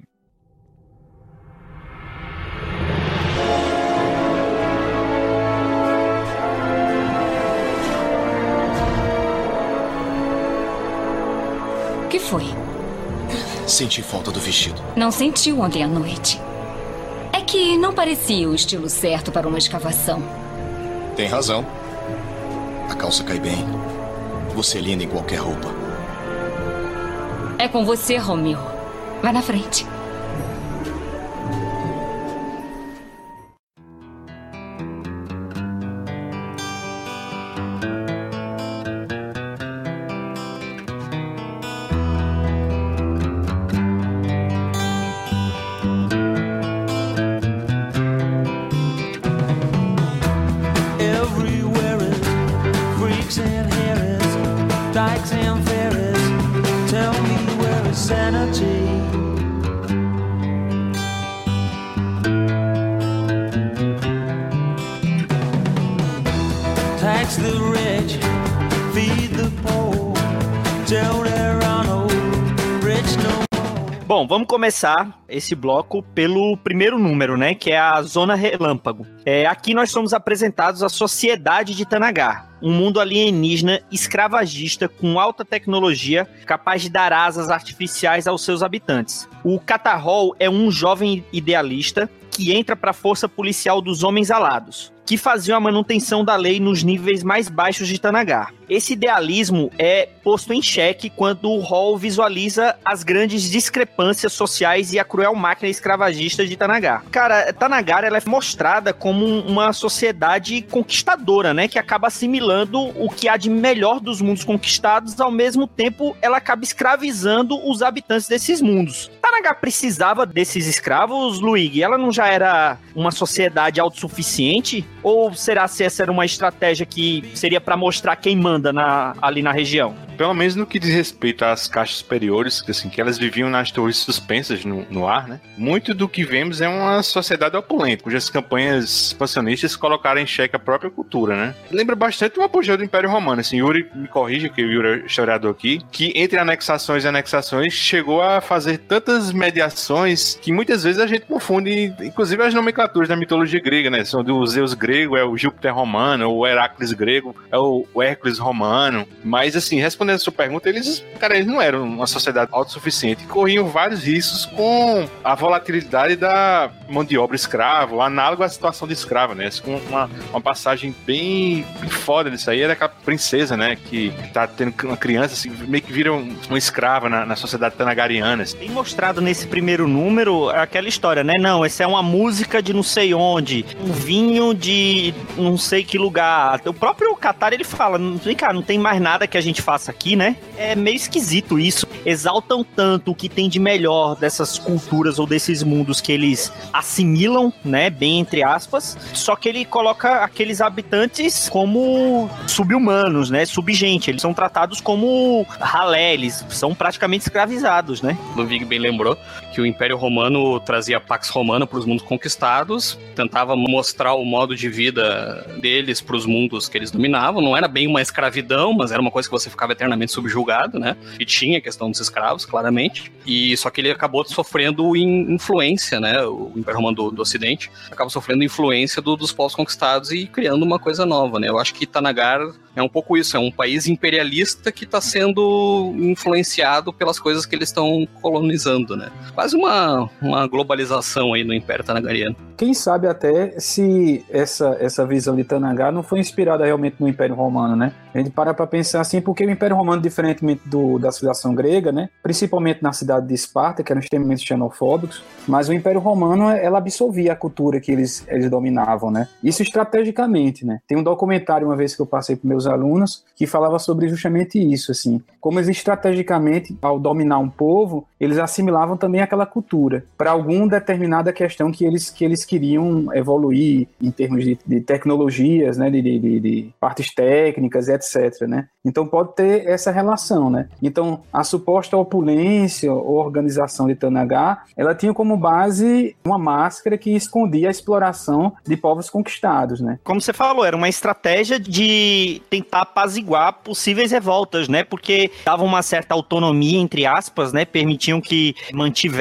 O que foi? Senti falta do vestido. Não sentiu ontem à noite. É que não parecia o estilo certo para uma escavação. Tem razão. A calça cai bem. Você é linda em qualquer roupa. É com você, Romeo. Vai na frente. Começar esse bloco pelo primeiro número, né? Que é a Zona Relâmpago. É, aqui nós somos apresentados a Sociedade de Tanagar, um mundo alienígena escravagista com alta tecnologia capaz de dar asas artificiais aos seus habitantes. O Catarrol é um jovem idealista que entra para a força policial dos Homens Alados que faziam a manutenção da lei nos níveis mais baixos de Tanagar. Esse idealismo é posto em xeque quando o Hall visualiza as grandes discrepâncias sociais e a cruel máquina escravagista de Tanagar. Cara, Tanagar ela é mostrada como uma sociedade conquistadora, né, que acaba assimilando o que há de melhor dos mundos conquistados, ao mesmo tempo ela acaba escravizando os habitantes desses mundos. Tanagar precisava desses escravos, Luigi? Ela não já era uma sociedade autossuficiente? Ou será se essa era uma estratégia que seria para mostrar quem manda na, ali na região? Pelo menos no que diz respeito às caixas superiores, que, assim, que elas viviam nas torres suspensas no, no ar, né? Muito do que vemos é uma sociedade opulenta, cujas campanhas expansionistas colocaram em xeque a própria cultura, né? Lembra bastante o apogeu do Império Romano, assim, Yuri me corrige, que o Yuri é historiador aqui, que entre anexações e anexações chegou a fazer tantas mediações que muitas vezes a gente confunde, inclusive as nomenclaturas da mitologia grega, né? São do Zeus grego, é o Júpiter romano, o Heracles grego, é o Hércules romano. Mas, assim, respondendo a sua pergunta, eles, cara, eles não eram uma sociedade autossuficiente. Corriam vários riscos com a volatilidade da mão de obra escrava, análogo à situação de escrava, né? Com uma, uma passagem bem, bem foda disso aí é daquela princesa, né? Que tá tendo uma criança, assim, meio que vira um, uma escrava na, na sociedade tanagariana. Assim. Tem mostrado nesse primeiro número aquela história, né? Não, essa é uma música de não sei onde, um vinho de não sei que lugar. O próprio Qatar ele fala: vem cá, não tem mais nada que a gente faça aqui, né? É meio esquisito isso. Exaltam tanto o que tem de melhor dessas culturas ou desses mundos que eles assimilam, né? Bem entre aspas. Só que ele coloca aqueles habitantes como sub-humanos, né? Subgente. Eles são tratados como ralé, eles são praticamente escravizados, né? Ludwig bem lembrou que o Império Romano trazia Pax Romana para os mundos conquistados, tentava mostrar o modo de vida deles para os mundos que eles dominavam. Não era bem uma escravidão, mas era uma coisa que você ficava eternamente subjugado, né? E tinha a questão dos escravos, claramente. E só que ele acabou sofrendo influência, né? O Império Romano do, do Ocidente acaba sofrendo influência do, dos povos conquistados e criando uma coisa nova, né? Eu acho que Tanagar é um pouco isso, é um país imperialista que está sendo influenciado pelas coisas que eles estão colonizando, né? Quase uma, uma globalização aí no Império Tanagariano. Quem sabe até se essa, essa visão de Tanagar não foi inspirada realmente no Império Romano, né? A gente para para pensar assim, porque o Império Romano, diferentemente do, da civilização grega, né? Principalmente na cidade de Esparta, que eram extremamente xenofóbicos, mas o Império Romano, ela absorvia a cultura que eles, eles dominavam, né? Isso estrategicamente, né? Tem um documentário, uma vez que eu passei para meus alunos que falava sobre justamente isso, assim, como eles estrategicamente, ao dominar um povo, eles assimilavam também aquela cultura para alguma determinada questão que eles, que eles queriam evoluir em termos de, de tecnologias, né, de, de, de, partes técnicas, etc, né? Então pode ter essa relação, né? Então a suposta opulência ou organização de Tanagá, ela tinha como base uma máscara que escondia a exploração de povos conquistados, né? Como você falou, era uma estratégia de tentar apaziguar possíveis revoltas, né? Porque davam uma certa autonomia, entre aspas, né? Permitiam que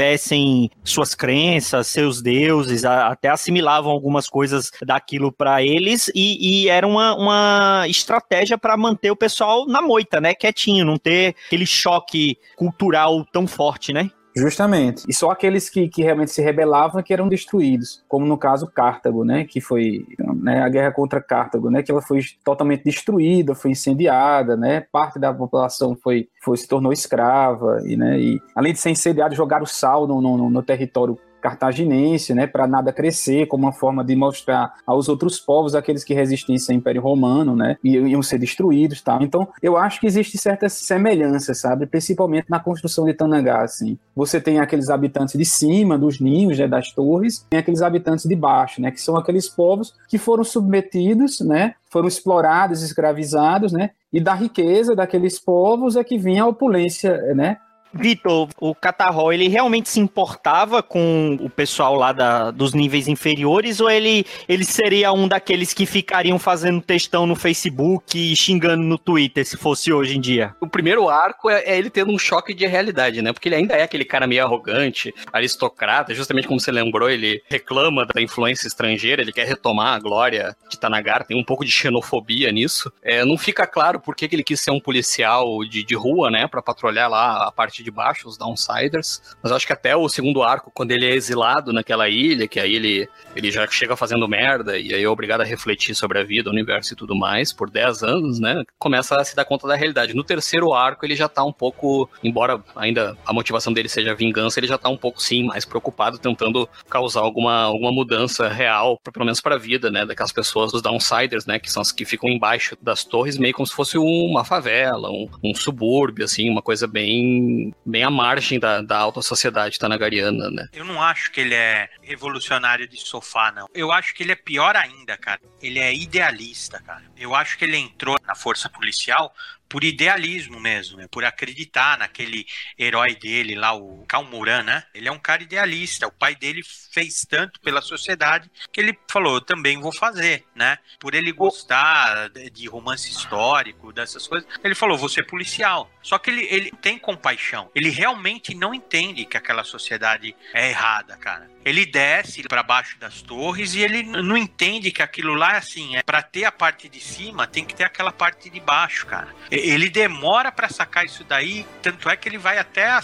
mantivessem suas crenças, seus deuses, até assimilavam algumas coisas daquilo para eles e, e, era uma, uma estratégia para manter o pessoal na moita, né? Quietinho, não ter aquele choque cultural tão forte, né? Justamente. E só aqueles que, que realmente se rebelavam que eram destruídos, como no caso Cartago, né, que foi né, a guerra contra Cartago, né, que ela foi totalmente destruída, foi incendiada, né, parte da população foi, foi se tornou escrava e, né, e além de ser incendiado, jogaram sal no, no, no território cartaginense, né, para nada crescer, como uma forma de mostrar aos outros povos, aqueles que resistissem ao Império Romano, né, iam ser destruídos, tá? Então, eu acho que existe certas semelhanças, sabe, principalmente na construção de Tanangá, assim. Você tem aqueles habitantes de cima dos ninhos, né, das torres, tem aqueles habitantes de baixo, né, que são aqueles povos que foram submetidos, né, foram explorados, escravizados, né, e da riqueza daqueles povos é que vinha a opulência, né, Vitor, o Catarro, ele realmente se importava com o pessoal lá da, dos níveis inferiores ou ele, ele seria um daqueles que ficariam fazendo textão no Facebook e xingando no Twitter, se fosse hoje em dia? O primeiro arco é, é, ele tendo um choque de realidade, né? Porque ele ainda é aquele cara meio arrogante, aristocrata, justamente como você lembrou, ele reclama da influência estrangeira, ele quer retomar a glória de Tanagar, tem um pouco de xenofobia nisso. É, não fica claro por que, que ele quis ser um policial de, de rua, né? Pra patrulhar lá a parte parte de baixo, os Downsiders. Mas acho que até o segundo arco, quando ele é exilado naquela ilha, que aí ele, ele já chega fazendo merda e aí é obrigado a refletir sobre a vida, o universo e tudo mais, por 10 anos, né? Começa a se dar conta da realidade. No terceiro arco, ele já tá um pouco, embora ainda a motivação dele seja vingança, ele já tá um pouco, sim, mais preocupado, tentando causar alguma, alguma mudança real, pelo menos pra vida, né? Daquelas pessoas, os Downsiders, né? Que são as que ficam embaixo das torres, meio como se fosse uma favela, um, um subúrbio, assim, uma coisa bem bem, à margem da, da alta sociedade tanagariana, né? Eu não acho que ele é revolucionário de sofá, não. Eu acho que ele é pior ainda, cara. Ele é idealista, cara. Eu acho que ele entrou na força policial por idealismo mesmo, né? por acreditar naquele herói dele lá, o Calmuran, né? Ele é um cara idealista. O pai dele fez tanto pela sociedade que ele falou, eu também vou fazer, né? Por ele gostar de romance histórico, dessas coisas, ele falou, vou ser policial. Só que ele, ele tem compaixão. Ele realmente não entende que aquela sociedade é errada, cara. Ele desce para baixo das torres e ele não entende que aquilo lá assim, é para ter a parte de cima, tem que ter aquela parte de baixo, cara. Ele demora para sacar isso daí, tanto é que ele vai até a,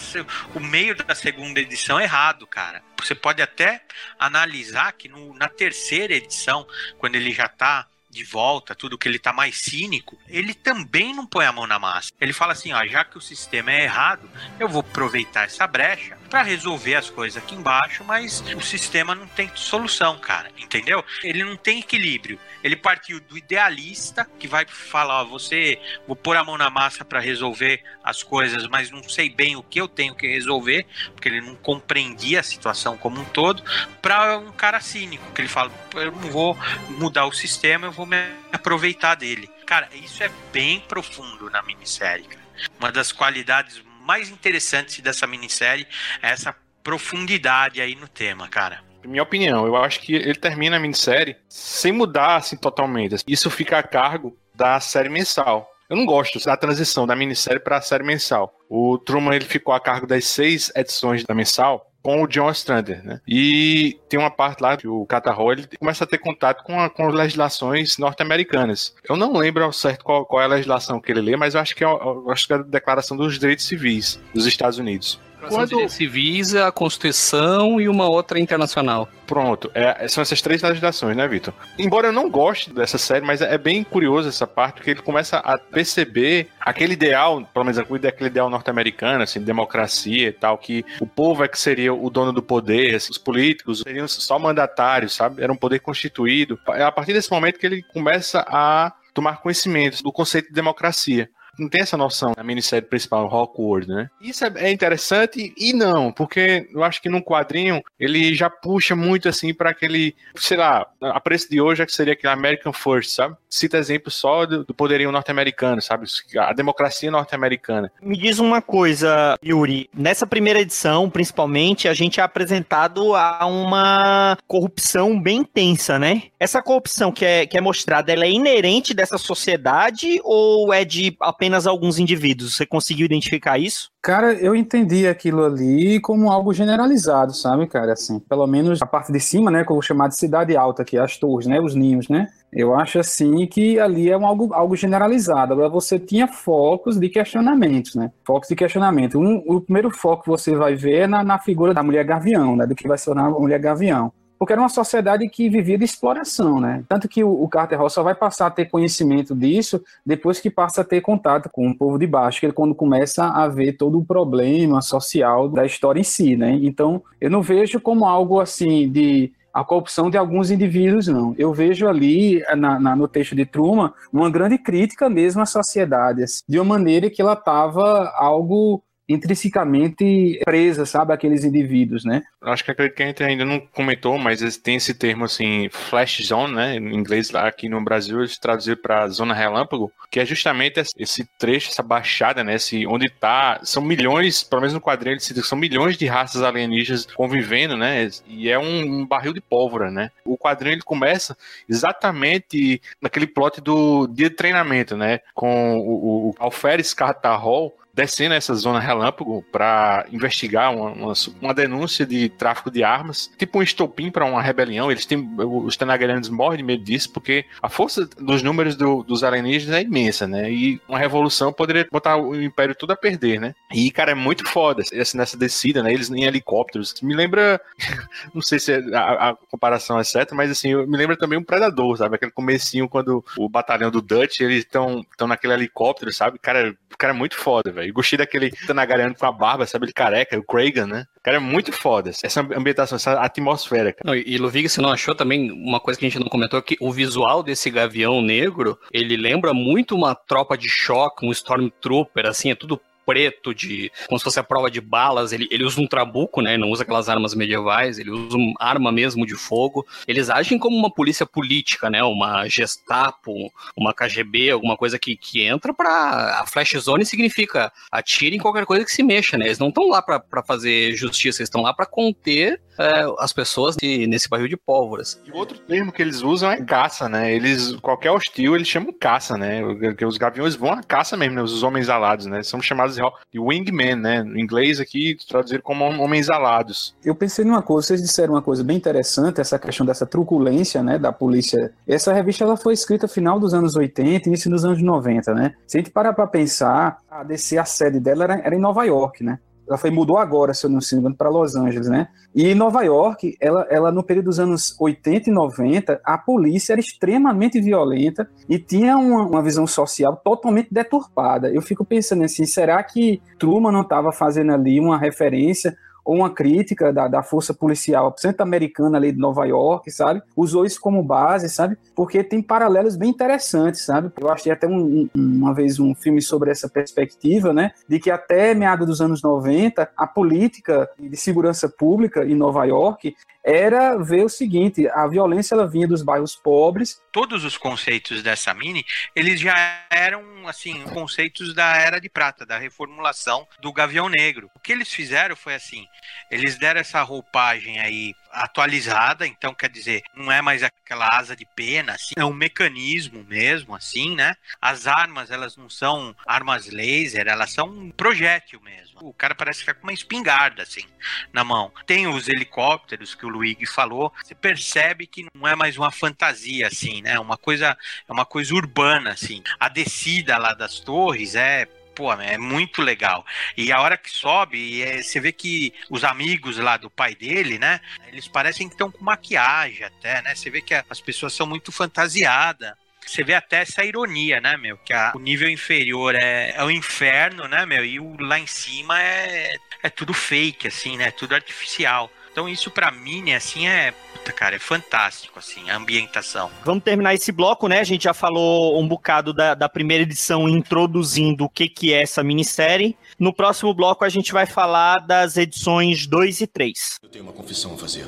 o meio da segunda edição errado, cara. Você pode até analisar que no, na terceira edição, quando ele já tá de volta, tudo que ele tá mais cínico, ele também não põe a mão na massa. Ele fala assim, ó, já que o sistema é errado, eu vou aproveitar essa brecha para resolver as coisas aqui embaixo, mas o sistema não tem solução, cara, entendeu? Ele não tem equilíbrio. Ele partiu do idealista que vai falar, ó, você vou pôr a mão na massa para resolver as coisas, mas não sei bem o que eu tenho que resolver, porque ele não compreendia a situação como um todo, para um cara cínico, que ele fala, eu não vou mudar o sistema, eu vou me aproveitar dele. Cara, isso é bem profundo na minissérie. Cara. Uma das qualidades mais interessantes dessa minissérie é essa profundidade aí no tema, cara. Minha opinião, eu acho que ele termina a minissérie sem mudar assim totalmente. Isso fica a cargo da série mensal. Eu não gosto da transição da minissérie para a série mensal. O Truman ele ficou a cargo das seis edições da mensal com o John Strander, né? E tem uma parte lá que o Catarro ele começa a ter contato com, a, com legislações norte-americanas. Eu não lembro ao certo qual, qual, é a legislação que ele lê, mas eu acho que é, eu acho que é a Declaração dos Direitos Civis dos Estados Unidos. Quando... civis, a Constituição e uma outra internacional. Pronto, é, são essas três legislações, né, Vitor? Embora eu não goste dessa série, mas é bem curioso essa parte, porque ele começa a perceber aquele ideal, pelo menos aquele ideal norte-americano, assim, democracia e tal, que o povo é que seria o dono do poder, assim, os políticos seriam só mandatários, sabe? Era um poder constituído. É a partir desse momento que ele começa a tomar conhecimento do conceito de democracia não tem essa noção na minissérie principal, Rockworld, né? Isso é, é interessante e não, porque eu acho que num quadrinho ele já puxa muito assim para aquele, sei lá, a preço de hoje é que seria aquele American First, sabe? Cita exemplo só do, do poderio norte-americano, sabe? A democracia norte-americana. Me diz uma coisa, Yuri, nessa primeira edição, principalmente, a gente é apresentado a uma corrupção bem intensa, né? Essa corrupção que é, que é mostrada, ela é inerente dessa sociedade ou é de apenas apenas alguns indivíduos. Você conseguiu identificar isso? Cara, eu entendi aquilo ali como algo generalizado, sabe, cara? Assim, pelo menos a parte de cima, né, que eu vou chamar de cidade alta, é as torres, né, os ninhos, né? Eu acho assim que ali é um algo, algo generalizado. Agora você tinha focos de questionamentos, né? Focos de questionamento. Um, o primeiro foco que você vai ver é na, na figura da mulher gavião, né? Do que vai ser a mulher gavião porque era uma sociedade que vivia de exploração, né? Tanto que o, Carter Hall só vai passar a ter conhecimento disso depois que passa a ter contato com o povo de baixo, que é quando começa a ver todo o problema social da história em si, né? Então, eu não vejo como algo assim de a corrupção de alguns indivíduos, não. Eu vejo ali, na, na, no texto de Truman, uma grande crítica mesmo à sociedade, assim, de uma maneira que ela estava algo intrinsecamente presa, sabe, aqueles indivíduos, né? Acho que acredito que a gente ainda não comentou, mas tem esse termo assim, flash zone, né? Em inglês lá aqui no Brasil eles traduziram para zona relâmpago, que é justamente esse trecho, essa baixada, né? Esse, onde tá, são milhões, pelo menos no quadrinho são milhões de raças alienígenas convivendo, né? E é um, um barril de pólvora, né? O quadrinho ele começa exatamente naquele plot do dia de treinamento, né? Com o, o Alferes Cartarrol descendo essa zona relâmpago para investigar uma, uma, uma, denúncia de tráfico de armas, tipo um estopim para uma rebelião. Eles têm, os Tanagarianos morrem de medo disso, porque a força dos números do, dos alienígenas é imensa, né? E uma revolução poderia botar o império tudo a perder, né? E, cara, é muito foda assim, nessa descida, né? Eles em helicópteros. Me lembra, não sei se a, a, comparação é certa, mas assim, me lembra também um Predador, sabe? Aquele comecinho quando o batalhão do Dutch, eles estão naquele helicóptero, sabe? Cara, cara é muito foda, velho. Gostei daquele Tanagariano com a barba, sabe? Ele careca, o Kragan, né? O cara é muito foda. Essa ambientação, essa atmosfera, cara. Não, e Ludwig, você não achou também uma coisa que a gente não comentou, que o visual desse gavião negro, ele lembra muito uma tropa de choque, um Stormtrooper, assim, é tudo preto, de como se fosse a prova de balas. Ele, ele usa um trabuco, né? Não usa aquelas armas medievais, ele usa uma arma mesmo de fogo. Eles agem como uma polícia política, né? Uma Gestapo, uma KGB, alguma coisa que, que entra pra. A Flash Zone significa atire em qualquer coisa que se mexa, né? Eles não estão lá para fazer justiça, eles estão lá para conter é, as pessoas de, nesse barril de pólvoras. E outro termo que eles usam é caça, né? Eles, qualquer hostil, eles chamam caça, né? Os gaviões vão à caça mesmo, né? Os homens alados, né? São chamados de wingman, né? No inglês aqui, traduzir como homens alados. Eu pensei numa coisa, vocês disseram uma coisa bem interessante, essa questão dessa truculência, né, da polícia. Essa revista, ela foi escrita final dos anos 80 início dos anos 90, né? Se a gente parar pra pensar, a DC, a sede dela era, era em Nova York, né? Ela foi mudou agora, se eu não me engano, para Los Angeles, né? E Nova York, ela, ela no período dos anos 80 e 90, a polícia era extremamente violenta e tinha uma, uma visão social totalmente deturpada. Eu fico pensando assim, será que Truman não estava fazendo ali uma referência ou uma crítica da, da força policial centro-americana ali de Nova York, sabe? Usou isso como base, sabe? Porque tem paralelos bem interessantes, sabe? Eu achei até um, uma vez um filme sobre essa perspectiva, né? De que até meados dos anos 90, a política de segurança pública em Nova York era ver o seguinte, a violência ela vinha dos bairros pobres. Todos os conceitos dessa mini, eles já eram assim, conceitos da era de prata, da reformulação do Gavião Negro. O que eles fizeram foi assim, eles deram essa roupagem aí atualizada, então quer dizer, não é mais aquela asa de pena, assim, é um mecanismo mesmo, assim, né? As armas, elas não são armas laser, elas são um projétil mesmo. O cara parece ficar com uma espingarda, assim, na mão. Tem os helicópteros que o Luigi falou, você percebe que não é mais uma fantasia, assim, né? Uma coisa, é uma coisa urbana, assim. A descida lá das torres é pô, é muito legal. E a hora que sobe, é, você vê que os amigos lá do pai dele, né? Eles parecem que estão com maquiagem até, né? Você vê que as pessoas são muito fantasiadas. Você vê até essa ironia, né, meu? Que a, o nível inferior é, é o inferno, né, meu? E o lá em cima é, é tudo fake, assim, né? Tudo artificial. Então isso para mim, assim, é puta, cara, é fantástico, assim, a ambientação. Vamos terminar esse bloco, né? A gente já falou um bocado da, da primeira edição introduzindo o que, que é essa minissérie. No próximo bloco a gente vai falar das edições 2 e 3. Eu tenho uma confissão a fazer.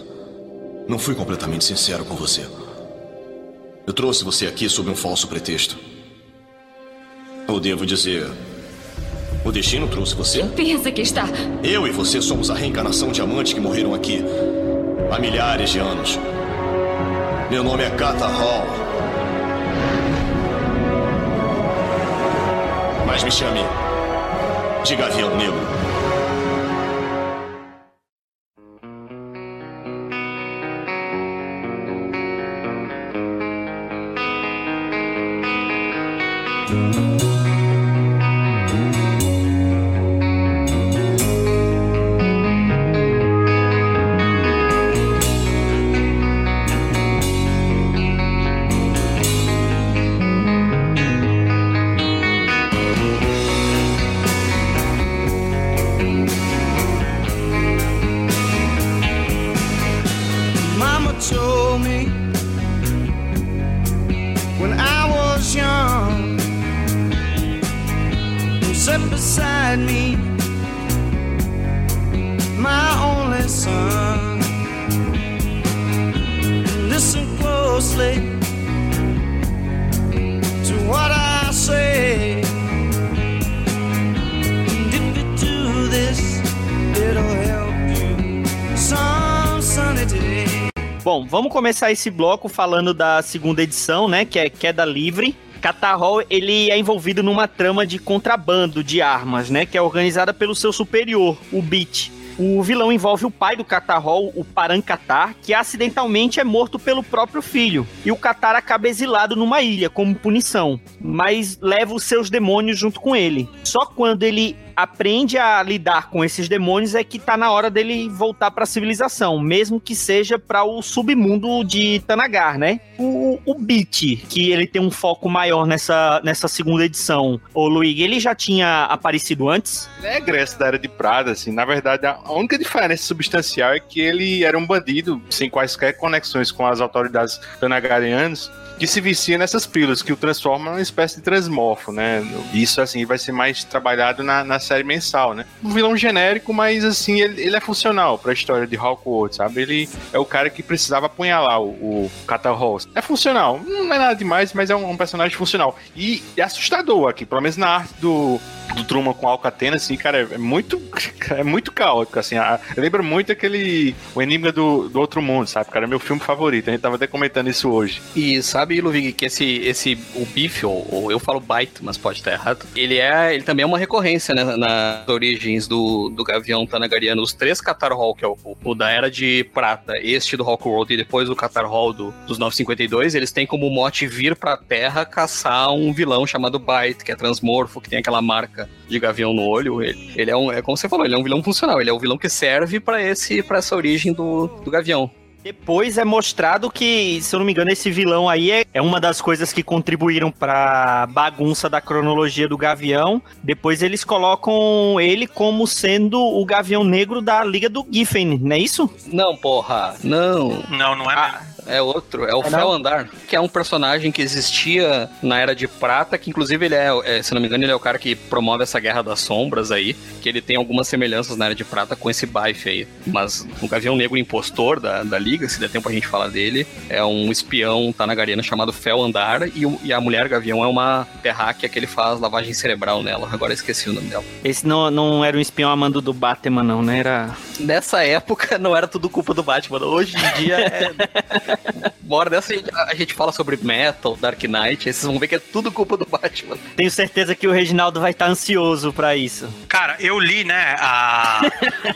Não fui completamente sincero com você. Eu trouxe você aqui sob um falso pretexto. Ou devo dizer, o destino trouxe você? Pensa que está. Eu e você somos a reencarnação de amantes que morreram aqui há milhares de anos. Meu nome é Kata Hall. Mas me chame de Gavião Negro. Vamos começar esse bloco falando da segunda edição, né? Que é Queda Livre. Catarrol, ele é envolvido numa trama de contrabando de armas, né? Que é organizada pelo seu superior, o Beat. O vilão envolve o pai do Catarrol, o Parancatar, que acidentalmente é morto pelo próprio filho. E o Catar acaba exilado numa ilha como punição, mas leva os seus demônios junto com ele. Só quando ele aprende a lidar com esses demônios é que tá na hora dele voltar para a civilização, mesmo que seja para o submundo de Tanagar, né? O, o Beat, que ele tem um foco maior nessa, nessa segunda edição, o Luigi, ele já tinha aparecido antes? Ele é egresso da Era de Prada, assim. Na verdade, a única diferença substancial é que ele era um bandido sem quaisquer conexões com as autoridades tanagarianas que se vicia nessas pílulas, que o transforma numa espécie de transmorfo, né? Isso, assim, vai ser mais trabalhado na, na série mensal, né? Um vilão genérico, mas assim, ele, ele é funcional pra história de Hawkwood, sabe? Ele é o cara que precisava apunhalar o, o Catal. É funcional, não é nada demais, mas é um, um personagem funcional. E é assustador aqui, pelo menos na arte do, do Truman com Alcatena, assim, cara, é muito, é muito caótico, assim. Lembra muito aquele O Enigma do, do Outro Mundo, sabe, cara? É meu filme favorito. A gente tava até comentando isso hoje. E sabe, Ludwig, que esse, esse o bife, ou, ou eu falo bite, mas pode estar errado, ele é ele também é uma recorrência, né, nas origens do, do Gavião Tanagariano. Os três Qatar Hall, que é o, o, da Era de Prata, este do Hawk World e depois o Qatar Hall do, dos 952, eles têm como mote vir pra Terra caçar um vilão chamado Bite, que é transmorfo, que tem aquela marca de gavião no olho. Ele, ele é um, é como você falou, ele é um vilão funcional, ele é o vilão que serve para esse para essa origem do, do gavião. Depois é mostrado que, se eu não me engano, esse vilão aí é, é uma das coisas que contribuíram pra bagunça da cronologia do Gavião. Depois eles colocam ele como sendo o Gavião Negro da Liga do Giffen, não é isso? Não, porra, não. Não, não é ah, é outro, é o é Fel Andar, que é um personagem que existia na Era de Prata, que inclusive ele é, é, se não me engano, ele é o cara que promove essa Guerra das Sombras aí, que ele tem algumas semelhanças na Era de Prata com esse Bife aí. Mas o Gavião Negro Impostor da, da Liga, se der tempo a gente falar dele, é um espião tanagariano chamado Fel Andar, e, e a mulher Gavião é uma terráquea que ele faz lavagem cerebral nela. Agora esqueci o nome dela. Esse não, não era um espião amando do Batman, não, né? Era. Nessa época não era tudo culpa do Batman. Hoje em dia é. Bora dessa a gente fala sobre Metal, Dark Knight, aí vocês vão ver que é tudo culpa do Batman. Tenho certeza que o Reginaldo vai estar ansioso para isso. Cara, eu li, né, a,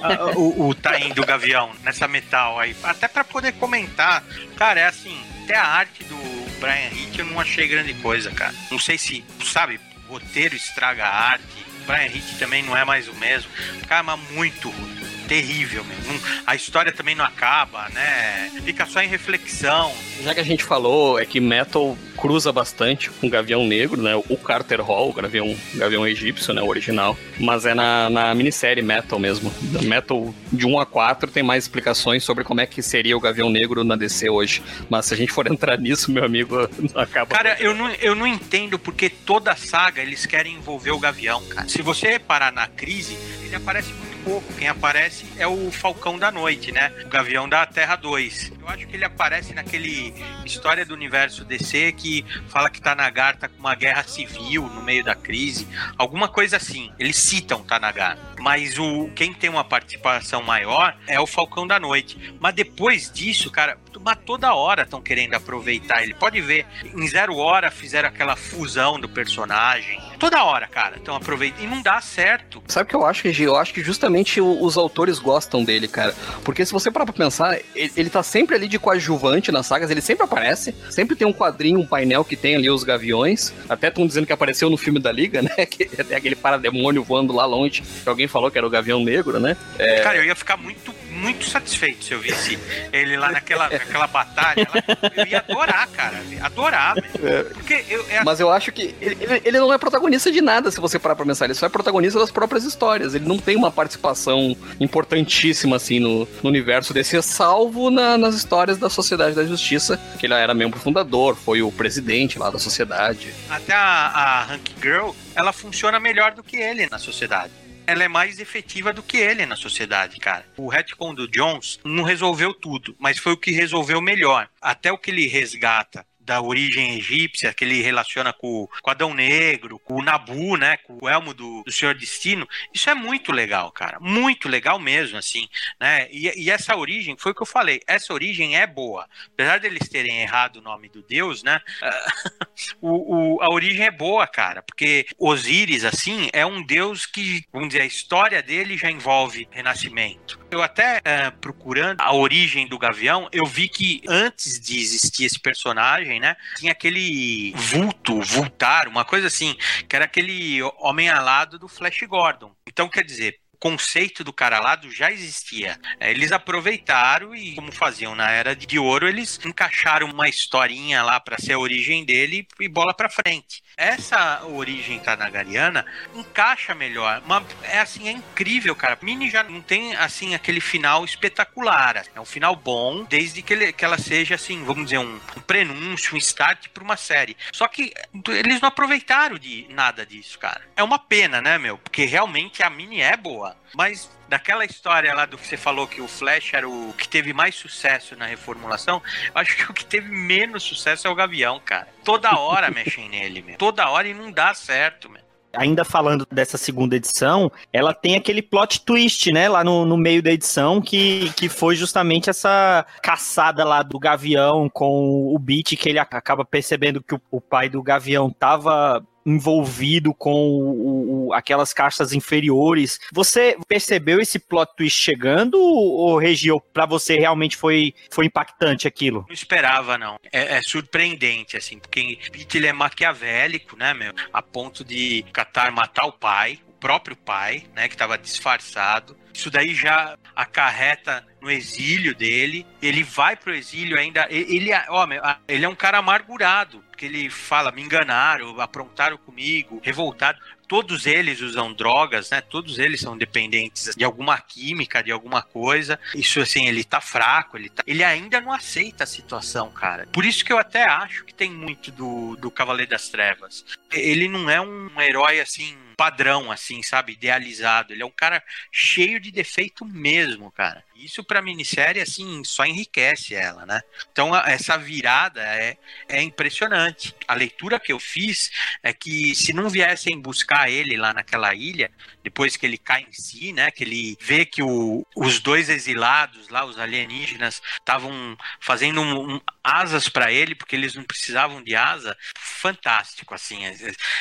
a, o, o Taim do Gavião nessa metal aí, até para poder comentar. Cara, é assim, até a arte do Brian Hitch eu não achei grande coisa, cara. Não sei se, sabe, roteiro estraga a arte. Brian Hitch também não é mais o mesmo. Cara, mas muito ruim terrível mesmo. A história também não acaba, né? Fica só em reflexão. Já que a gente falou, é que Metal cruza bastante com Gavião Negro, né? O Carter Hall, o Gavião, Gavião Egípcio, né? O original. Mas é na, na minissérie Metal mesmo. Metal de 1 a 4 tem mais explicações sobre como é que seria o Gavião Negro na DC hoje. Mas se a gente for entrar nisso, meu amigo, não acaba. Cara, eu não, eu não entendo porque toda saga eles querem envolver o Gavião, cara. Se você reparar na crise, ele aparece muito pouco. Quem aparece é o Falcão da Noite, né? O Gavião da Terra 2. Eu acho que ele aparece naquele História do Universo DC que fala que Tanagar tá com uma guerra civil no meio da crise. Alguma coisa assim. Eles citam Tanagar. Mas o quem tem uma participação maior é o Falcão da Noite. Mas depois disso, cara, mas toda hora estão querendo aproveitar ele. Pode ver, em Zero Hora fizeram aquela fusão do personagem. Toda hora, cara, estão aproveitando. E não dá certo. Sabe o que eu acho, Regi? Eu acho que justamente os autores gostam dele, cara. Porque se você parar pra pensar, ele, ele tá sempre ali de coadjuvante nas sagas, ele sempre aparece. Sempre tem um quadrinho, um painel que tem ali os gaviões. Até estão dizendo que apareceu no filme da Liga, né? Que é aquele parademônio voando lá longe. Que alguém falou que era o Gavião Negro, né? É... Cara, eu ia ficar muito muito satisfeito se eu visse ele lá naquela, naquela batalha. Lá. Eu ia adorar, cara. Adorar, é. Porque eu, é... Mas eu acho que ele, ele, não é protagonista de nada, se você parar pra pensar. Ele só é protagonista das próprias histórias. Ele não tem uma participação importantíssima, assim, no, no universo desse, salvo na, nas histórias da Sociedade da Justiça, que ele era membro fundador, foi o presidente lá da sociedade. Até a, a Hank Girl, ela funciona melhor do que ele na sociedade ela é mais efetiva do que ele na sociedade, cara. O retcon do Jones não resolveu tudo, mas foi o que resolveu melhor. Até o que ele resgata da origem egípcia, que ele relaciona com, com Adão Negro, com o Nabu, né, com o elmo do, do Senhor Destino, isso é muito legal, cara, muito legal mesmo, assim, né, e, e, essa origem, foi o que eu falei, essa origem é boa, apesar deles terem errado o nome do Deus, né, o, o, a origem é boa, cara, porque Osíris, assim, é um Deus que, vamos dizer, a história dele já envolve renascimento. Eu até, uh, procurando a origem do Gavião, eu vi que antes de existir esse personagem, né? Tinha aquele vulto, vultar, uma coisa assim, que era aquele homem alado do Flash Gordon. Então, quer dizer, conceito do cara lá já existia. É, eles aproveitaram e, como faziam na era de ouro, eles encaixaram uma historinha lá para ser a origem dele e bola para frente. Essa origem tanagariana encaixa melhor. Uma, é assim, é incrível, cara. Mini já não tem assim aquele final espetacular. É um final bom, desde que, ele, que ela seja assim, vamos dizer, um, um prenúncio, um start para uma série. Só que eles não aproveitaram de nada disso, cara. É uma pena, né, meu? Porque realmente a Mini é boa. Mas daquela história lá do que você falou que o Flash era o que teve mais sucesso na reformulação, eu acho que o que teve menos sucesso é o Gavião, cara. Toda hora mexem nele, meu. Toda hora e não dá certo, meu ainda falando dessa segunda edição, ela tem aquele plot twist, né, lá no, no meio da edição, que, que foi justamente essa caçada lá do Gavião com o Beat, que ele acaba percebendo que o, o pai do Gavião tava envolvido com o, o, aquelas caixas inferiores. Você percebeu esse plot twist chegando ou, Regio, para você realmente foi, foi impactante aquilo? Não esperava, não. É, é surpreendente, assim, porque Pete é maquiavélico, né, meu? A ponto de Qatar matar o pai, próprio pai, né, que estava disfarçado. Isso daí já acarreta no exílio dele. Ele vai pro exílio ainda. Ele, ó, ele é um cara amargurado. Porque ele fala: me enganaram, aprontaram comigo, revoltado. Todos eles usam drogas, né? Todos eles são dependentes de alguma química, de alguma coisa. Isso, assim, ele tá fraco, ele, tá... ele ainda não aceita a situação, cara. Por isso que eu até acho que tem muito do, do Cavaleiro das Trevas. Ele não é um herói, assim, padrão, assim, sabe? Idealizado. Ele é um cara cheio de defeito mesmo, cara. Isso pra minissérie, assim, só enriquece ela, né? Então, essa virada é, é impressionante. A leitura que eu fiz é que se não viessem buscar ele lá naquela ilha, depois que ele cai em si, né? Que ele vê que o, os dois exilados lá, os alienígenas, estavam fazendo um, um, asas para ele, porque eles não precisavam de asa. Fantástico, assim,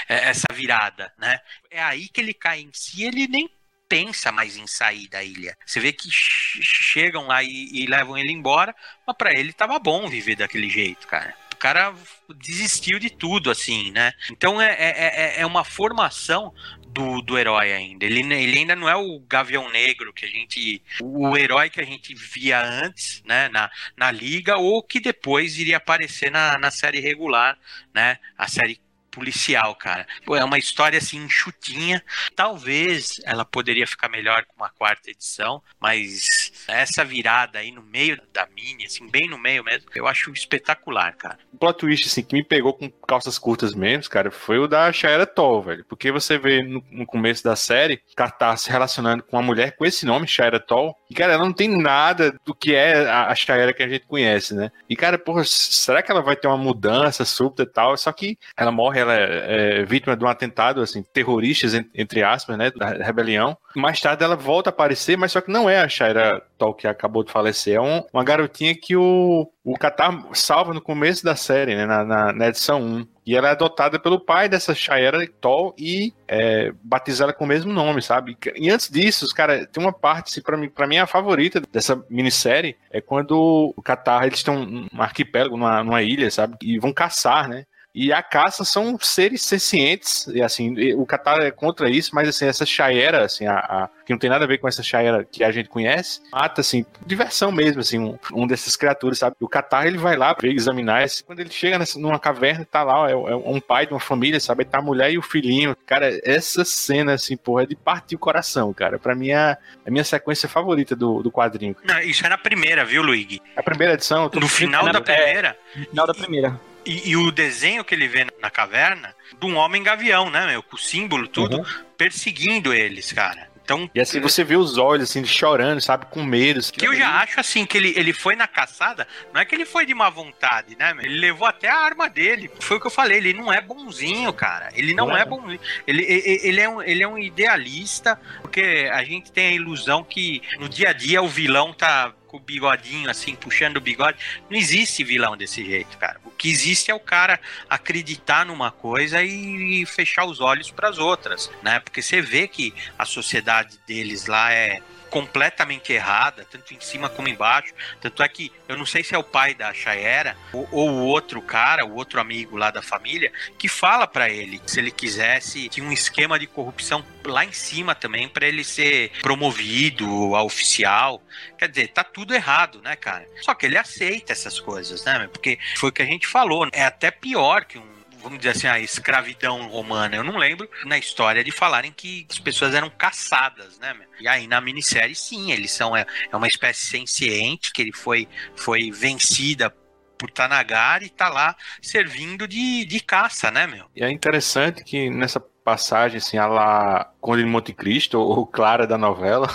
essa virada, né? É aí que ele cai em si, ele nem pensa mais em sair da ilha. Você vê que chegam lá e, e levam ele embora, mas para ele tava bom viver daquele jeito, cara. O cara desistiu de tudo, assim, né? Então é, é, é, é uma formação do, do herói ainda. Ele, ele ainda não é o Gavião Negro que a gente. O herói que a gente via antes, né? Na, na liga, ou que depois iria aparecer na, na série regular, né? A série policial, cara. É uma história assim enxutinha. Talvez ela poderia ficar melhor com uma quarta edição, mas essa virada aí no meio da mini, assim, bem no meio mesmo, eu acho espetacular, cara. O plot twist assim que me pegou com calças curtas mesmo, cara, foi o da Shaira Toll, velho. Porque você vê no, no começo da série, Cartar se relacionando com uma mulher com esse nome, Shaira Toll, e cara, ela não tem nada do que é a, Shaira que a gente conhece, né? E cara, porra, será que ela vai ter uma mudança súbita e tal? Só que ela morre ela é, é, vítima de um atentado, assim, terroristas, entre aspas, né, da rebelião. Mais tarde ela volta a aparecer, mas só que não é a Shaira Tol que acabou de falecer, é um, uma garotinha que o, o Qatar salva no começo da série, né, na, na, na edição 1. E ela é adotada pelo pai dessa Shaira Tol e é, batizada com o mesmo nome, sabe? E antes disso, os cara, tem uma parte, assim, pra mim, pra mim é a favorita dessa minissérie, é quando o Qatar, eles estão um arquipélago, numa, numa ilha, sabe? E vão caçar, né? E a caça são seres sencientes, e assim, o Qatar é contra isso, mas assim, essa Shaera, assim, a, a, que não tem nada a ver com essa Shaera que a gente conhece, mata, assim, diversão mesmo, assim, um, um dessas criaturas, sabe? O Qatar, ele vai lá ver, examinar, assim, quando ele chega nessa, numa caverna, tá lá, é, é, um pai de uma família, sabe? Tá a mulher e o filhinho. Cara, essa cena, assim, porra, é de partir o coração, cara. Pra mim é a minha sequência favorita do, do quadrinho. Não, isso é na primeira, viu, Luigi? A primeira edição. No final da primeira. No final da primeira. E, e, o desenho que ele vê na caverna de um homem gavião, né, meu? Com o símbolo, tudo, uhum. perseguindo eles, cara. Então, e assim você vê os olhos assim chorando, sabe, com medo. Que eu já acho assim que ele, ele foi na caçada, não é que ele foi de má vontade, né? Ele levou até a arma dele. Foi o que eu falei, ele não é bonzinho, cara. Ele não, não é. é bonzinho. Ele, ele, ele, é um, ele é um idealista, porque a gente tem a ilusão que no dia a dia o vilão tá com o bigodinho assim, puxando o bigode. Não existe vilão desse jeito, cara. O que existe é o cara acreditar numa coisa e fechar os olhos para as outras, né? Porque você vê que a sociedade deles lá é completamente errada, tanto em cima como embaixo. Tanto é que eu não sei se é o pai da Chayera ou, ou o outro cara, o outro amigo lá da família, que fala para ele se ele quisesse, tinha um esquema de corrupção lá em cima também para ele ser promovido a oficial. Quer dizer, tá tudo errado, né, cara? Só que ele aceita essas coisas, né? Porque foi o que a gente falou. É até pior que um vamos dizer assim, a escravidão romana. Eu não lembro na história de falarem que as pessoas eram caçadas, né? E aí na minissérie, sim, eles são é, é uma espécie senciente que ele foi, foi vencida por Tanagar e tá lá servindo de, de caça, né, meu? E é interessante que nessa passagem, assim, a lá Conde de Monte Cristo, ou Clara da novela.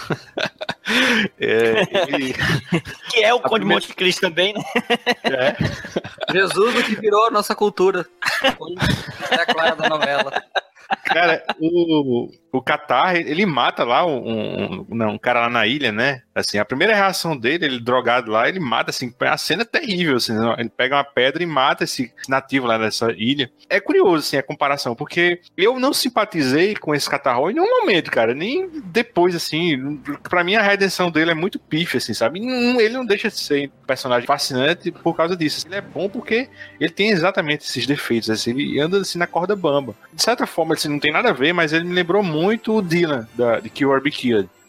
é, ele... Que é o Conde de Monte Cristo também, né? É. Jesus, o que virou a nossa cultura. É a Clara da novela. Cara, o, o Qatar, ele mata lá um, um, não, um cara lá na ilha, né? Assim, a primeira reação dele, ele drogado lá, ele mata, assim, a cena é terrível, assim, né? ele pega uma pedra e mata esse nativo lá dessa ilha. É curioso, assim, a comparação, porque eu não simpatizei com esse Catarro em nenhum momento, cara, nem depois, assim, para mim a redenção dele é muito pife, assim, sabe? Ele não deixa de ser um personagem fascinante por causa disso. Ele é bom porque ele tem exatamente esses defeitos, assim, ele anda assim na corda bamba. De certa forma, assim, não tem nada a ver, mas ele me lembrou muito o Dylan, da, de Kill or.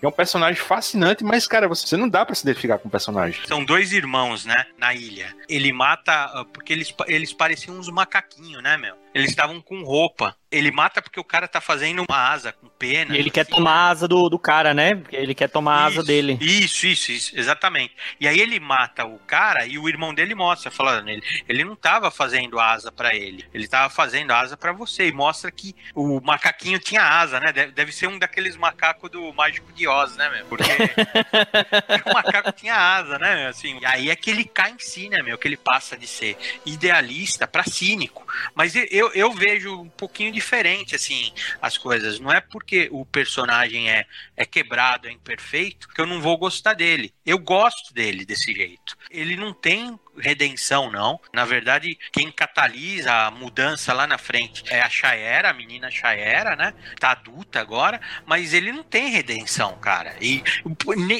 É um personagem fascinante, mas, cara, você não dá para se identificar com o personagem. São dois irmãos, né, na ilha. Ele mata ah, porque eles, eles pareciam uns macaquinhos, né, meu? Eles estavam com roupa. Ele mata porque o cara tá fazendo uma asa com pena. E ele assim, quer tomar a asa do, do cara, né? Ele quer tomar a asa dele. Isso, isso, isso, exatamente. E aí ele mata o cara e o irmão dele mostra, falando ele, ele não tava fazendo asa para ele, ele tava fazendo asa para você e mostra que o macaquinho tinha asa, né? Deve, deve ser um daqueles macacos do Mágico de Oz, né, meu? Porque o macaco tinha asa, né, assim. E aí é que ele cai em si, né, meu? Que ele passa de ser idealista para cínico. Mas eu, eu vejo um pouquinho diferente, assim, as coisas. Não é porque o personagem é, é quebrado, é imperfeito, que eu não vou gostar dele. Eu gosto dele desse jeito. Ele não tem redenção, não. Na verdade, quem catalisa a mudança lá na frente é a Shaera, a menina Shaera, né? Tá adulta agora, mas ele não tem redenção, cara. E,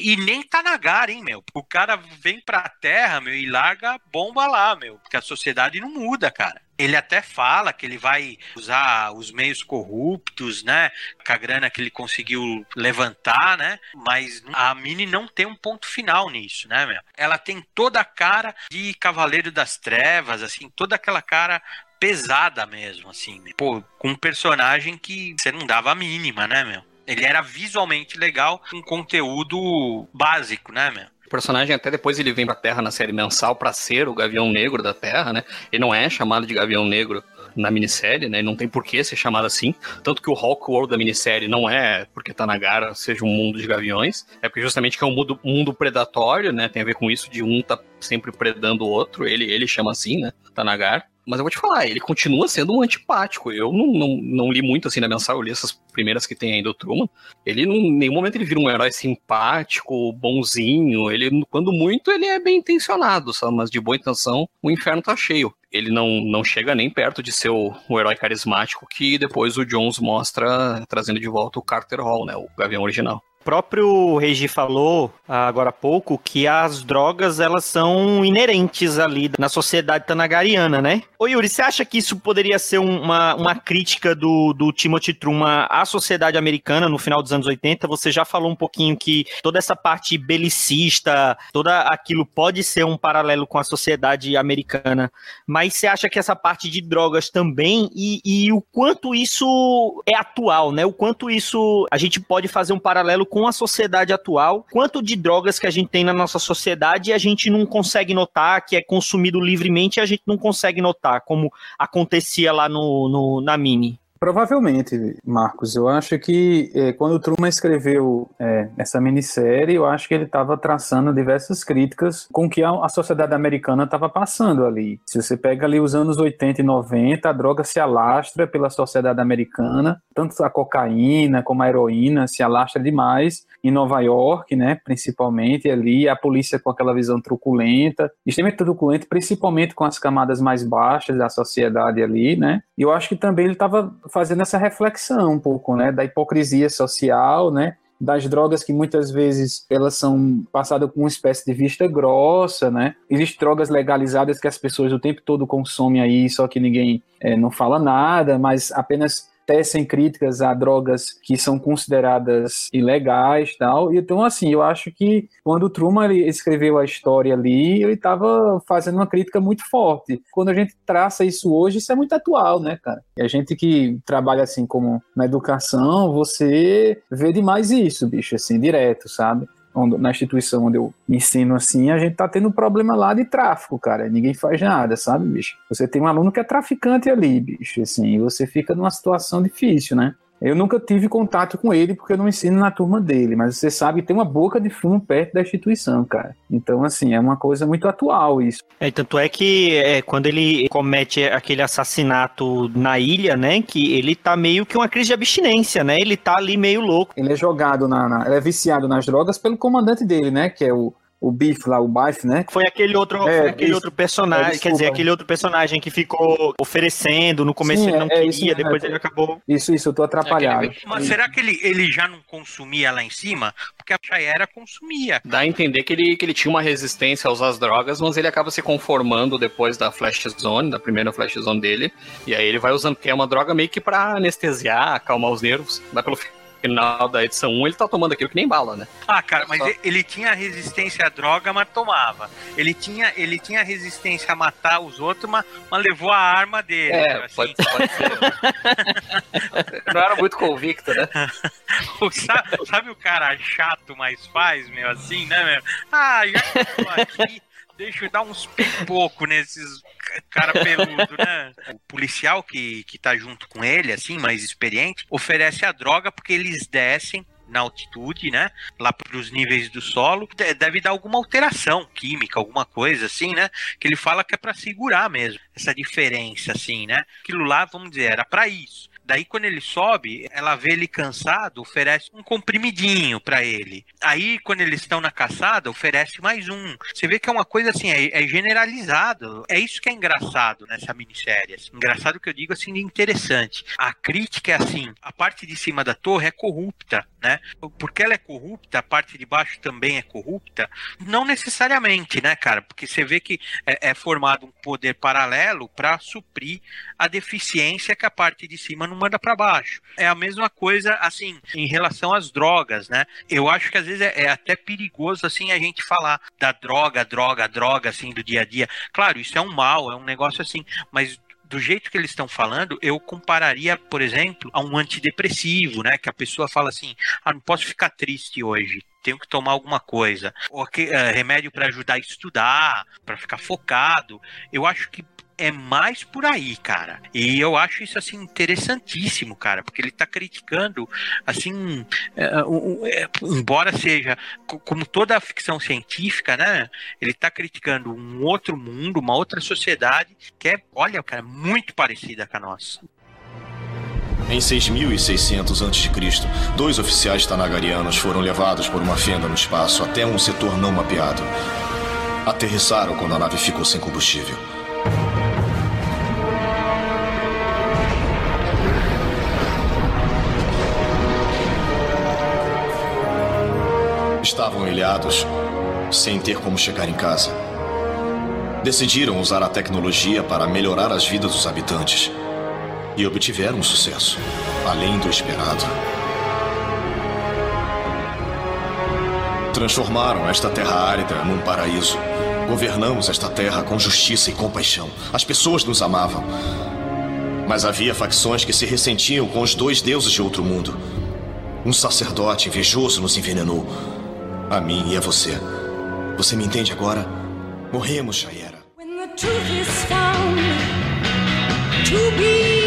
e nem tá na gara, hein, meu? O cara vem pra terra, meu, e larga bomba lá, meu. Porque a sociedade não muda, cara. Ele até fala que ele vai usar os meios corruptos, né? Com a grana que ele conseguiu levantar, né? Mas a Mini não tem um ponto final nisso, né, meu? Ela tem toda a cara de Cavaleiro das Trevas, assim, toda aquela cara pesada mesmo, assim. Pô, com um personagem que você não dava a mínima, né, meu? Ele era visualmente legal, com conteúdo básico, né, meu? O personagem até depois ele vem pra Terra na série mensal para ser o Gavião Negro da Terra, né? Ele não é chamado de Gavião Negro na minissérie, né? Não tem por que ser chamado assim. Tanto que o Hulk World da minissérie não é porque tá na gara seja um mundo de gaviões. É porque justamente que é um mundo, mundo predatório, né? Tem a ver com isso de um tá sempre predando o outro. Ele, ele chama assim, né? Tanagar. Mas eu vou te falar, ele continua sendo um antipático. Eu não, não, não li muito assim na mensal, eu li essas primeiras que tem aí do Truman. Ele, em nenhum momento, ele vira um herói simpático, bonzinho. Ele, quando muito, ele é bem intencionado, sabe? Mas de boa intenção, o inferno tá cheio. Ele não, não chega nem perto de ser o, o herói carismático que depois o Jones mostra trazendo de volta o Carter Hall, né? O Gavião original próprio Regi falou agora há pouco que as drogas elas são inerentes ali na sociedade tanagariana, né? Ô Yuri, você acha que isso poderia ser uma, uma crítica do, do Timothy Truman à sociedade americana no final dos anos 80? Você já falou um pouquinho que toda essa parte belicista, toda aquilo pode ser um paralelo com a sociedade americana, mas você acha que essa parte de drogas também e, e o quanto isso é atual, né? O quanto isso a gente pode fazer um paralelo com com a sociedade atual, quanto de drogas que a gente tem na nossa sociedade e a gente não consegue notar, que é consumido livremente e a gente não consegue notar, como acontecia lá no, no na Mini. Provavelmente, Marcos. Eu acho que é, quando o Truman escreveu é, essa minissérie, eu acho que ele estava traçando diversas críticas com que a, a sociedade americana estava passando ali. Se você pega ali os anos 80 e 90, a droga se alastra pela sociedade americana, tanto a cocaína como a heroína se alastra demais em Nova York, né, principalmente ali, a polícia com aquela visão truculenta, extremamente truculenta, principalmente com as camadas mais baixas da sociedade ali, né? E eu acho que também ele estava fazendo essa reflexão um pouco, né, da hipocrisia social, né? das drogas que muitas vezes elas são passadas com uma espécie de vista grossa, né? Existem drogas legalizadas que as pessoas o tempo todo consomem aí, só que ninguém é, não fala nada, mas apenas tecem críticas a drogas que são consideradas ilegais tal. Então, assim, eu acho que quando o Truman escreveu a história ali, ele estava fazendo uma crítica muito forte. Quando a gente traça isso hoje, isso é muito atual, né, cara? E a gente que trabalha assim como na educação, você vê demais isso, bicho, assim, direto, sabe? Na instituição onde eu ensino assim, a gente tá tendo um problema lá de tráfico, cara. Ninguém faz nada, sabe, bicho? Você tem um aluno que é traficante ali, bicho, assim, e você fica numa situação difícil, né? Eu nunca tive contato com ele porque eu não ensino na turma dele, mas você sabe que tem uma boca de fumo perto da instituição, cara. Então, assim, é uma coisa muito atual isso. É, tanto é que é, quando ele comete aquele assassinato na ilha, né, que ele tá meio que uma crise de abstinência, né? Ele tá ali meio louco. Ele é jogado na, na ele é viciado nas drogas pelo comandante dele, né, que é o o Biff lá, o Biff, né? Foi aquele outro, é, aquele outro personagem, é, quer dizer, aquele outro personagem que ficou oferecendo, no começo Sim, ele não é, queria, isso, depois ele acabou... Isso, isso, eu tô atrapalhado. Mas será que ele, ele já não consumia lá em cima? Porque a Chayera consumia. Dá a entender que ele, que ele tinha uma resistência a usar as drogas, mas ele acaba se conformando depois da Flash Zone, da primeira Flash Zone dele, e aí ele vai usando, que é uma droga meio que pra anestesiar, acalmar os nervos, vai pelo final da edição 1, ele tá tomando aquilo que nem bala, né? Ah, cara, mas Só... ele tinha resistência à droga, mas tomava. Ele tinha, ele tinha resistência a matar os outros, mas, mas levou a arma dele. É, assim. pode, pode ser. Não era muito convicto, né? sabe, sabe, o cara chato, mas faz, meu, assim, né, meu? Ah, já que eu tô aqui, deixa eu dar uns pipoco nesses cara peludo, né? O policial que, que tá junto com ele, assim, mais experiente, oferece a droga porque eles descem na altitude, né? Lá para os níveis do solo, deve dar alguma alteração química, alguma coisa assim, né? Que ele fala que é para segurar mesmo essa diferença, assim, né? Aquilo lá, vamos dizer, era para isso. Daí, quando ele sobe, ela vê ele cansado, oferece um comprimidinho para ele. Aí, quando eles estão na caçada, oferece mais um. Você vê que é uma coisa assim, é, é generalizado. É isso que é engraçado nessa minissérie. Assim. Engraçado que eu digo assim, interessante. A crítica é assim: a parte de cima da torre é corrupta, né? Porque ela é corrupta, a parte de baixo também é corrupta. Não necessariamente, né, cara? Porque você vê que é, é formado um poder paralelo para suprir a deficiência que a parte de cima não manda para baixo. É a mesma coisa, assim, em relação às drogas, né? Eu acho que às vezes é, é até perigoso, assim, a gente falar da droga, droga, droga, assim, do dia a dia. Claro, isso é um mal, é um negócio assim, mas do jeito que eles estão falando, eu compararia, por exemplo, a um antidepressivo, né? Que a pessoa fala assim: ah, não posso ficar triste hoje, tenho que tomar alguma coisa. Ou que, uh, remédio para ajudar a estudar, para ficar focado. Eu acho que é mais por aí, cara. E eu acho isso assim interessantíssimo, cara, porque ele tá criticando assim, é, é, embora seja como toda a ficção científica, né? Ele tá criticando um outro mundo, uma outra sociedade que é, olha, cara, muito parecida com a nossa. Em 6600 a.C., dois oficiais tanagarianos foram levados por uma fenda no espaço até um setor não mapeado. Aterrissaram quando a nave ficou sem combustível. Estavam ilhados, sem ter como chegar em casa. Decidiram usar a tecnologia para melhorar as vidas dos habitantes. E obtiveram sucesso, além do esperado. Transformaram esta terra árida num paraíso. Governamos esta terra com justiça e compaixão. As pessoas nos amavam. Mas havia facções que se ressentiam com os dois deuses de outro mundo. Um sacerdote invejoso nos envenenou. A mim e a você. Você me entende agora? Morremos, Shayera. When the truth is found to be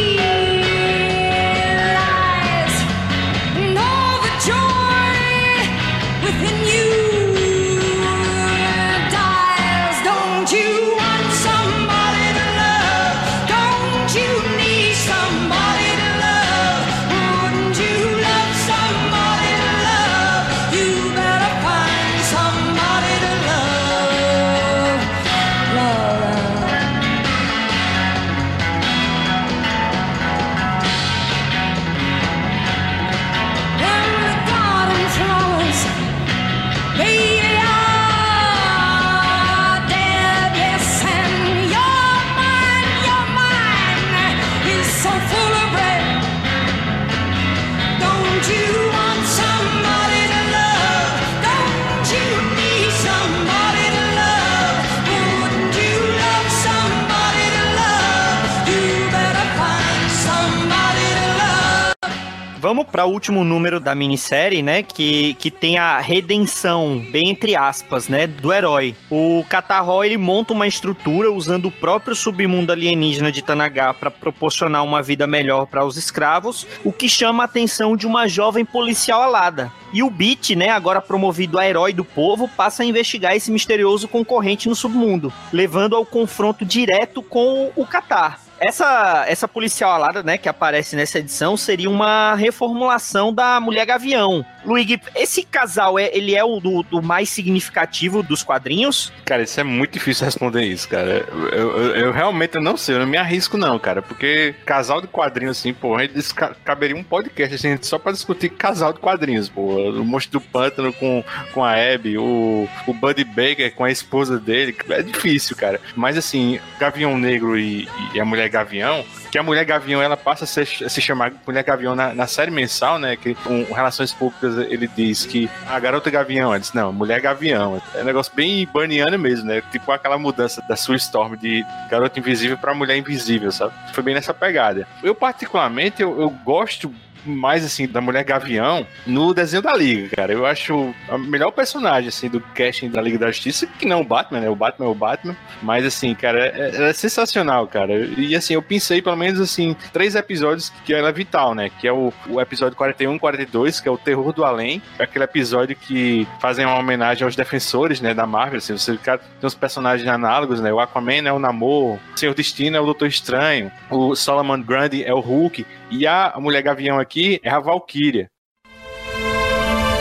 Vamos para o último número da minissérie, né? Que, que tem a redenção, bem entre aspas, né? Do herói. O Catarro ele monta uma estrutura usando o próprio submundo alienígena de Tanagá para proporcionar uma vida melhor para os escravos, o que chama a atenção de uma jovem policial alada. E o Beat, né, agora promovido a herói do povo, passa a investigar esse misterioso concorrente no submundo, levando ao confronto direto com o Catar. Essa, essa policial alada, né, que aparece nessa edição, seria uma reformulação da Mulher Gavião. Luigi, esse casal, é, ele é o do, do, mais significativo dos quadrinhos? Cara, isso é muito difícil responder isso, cara. Eu, eu, eu, realmente não sei, eu não me arrisco não, cara, porque casal de quadrinhos, assim, pô, a gente caberia um podcast, assim, só pra discutir casal de quadrinhos, pô. O Monstro do Pântano com, com a Abby, o, o Buddy Baker com a esposa dele, é difícil, cara. Mas, assim, Gavião Negro e, e a Mulher Gavião, que a Mulher Gavião ela passa a, ser, a se chamar Mulher Gavião na, na, série mensal, né? Que com Relações Públicas ele diz que a garota Gavião, ela diz, não, Mulher Gavião. É um negócio bem burniano mesmo, né? Tipo aquela mudança da sua Storm de garota invisível para mulher invisível, sabe? Foi bem nessa pegada. Eu, particularmente, eu, eu gosto mais assim da Mulher Gavião no desenho da Liga, cara. Eu acho a melhor personagem assim do casting da Liga da Justiça, que não é o Batman, né? O Batman é o Batman, mas assim, cara, é, é sensacional, cara. E assim, eu pensei pelo menos assim, três episódios que ela é vital, né? Que é o, o episódio 41 42, que é o Terror do Além, é aquele episódio que fazem uma homenagem aos defensores, né, da Marvel, assim, você cara, tem uns personagens análogos, né? O Aquaman é o Namor, o Senhor Destino é o Doutor Estranho, o Solomon Grundy é o Hulk, e a Mulher Gavião aqui é a Valkyria.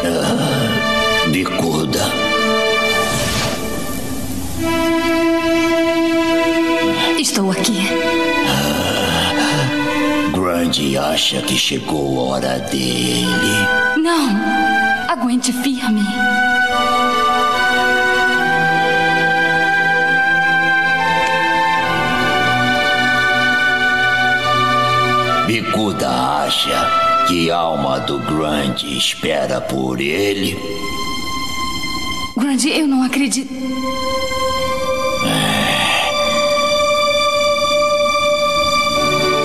Ah, bicuda. Estou aqui. Ah, Grande acha que chegou a hora dele. Não. Aguente firme. Bicuda acha que a alma do Grande espera por ele? Grande, eu não acredito.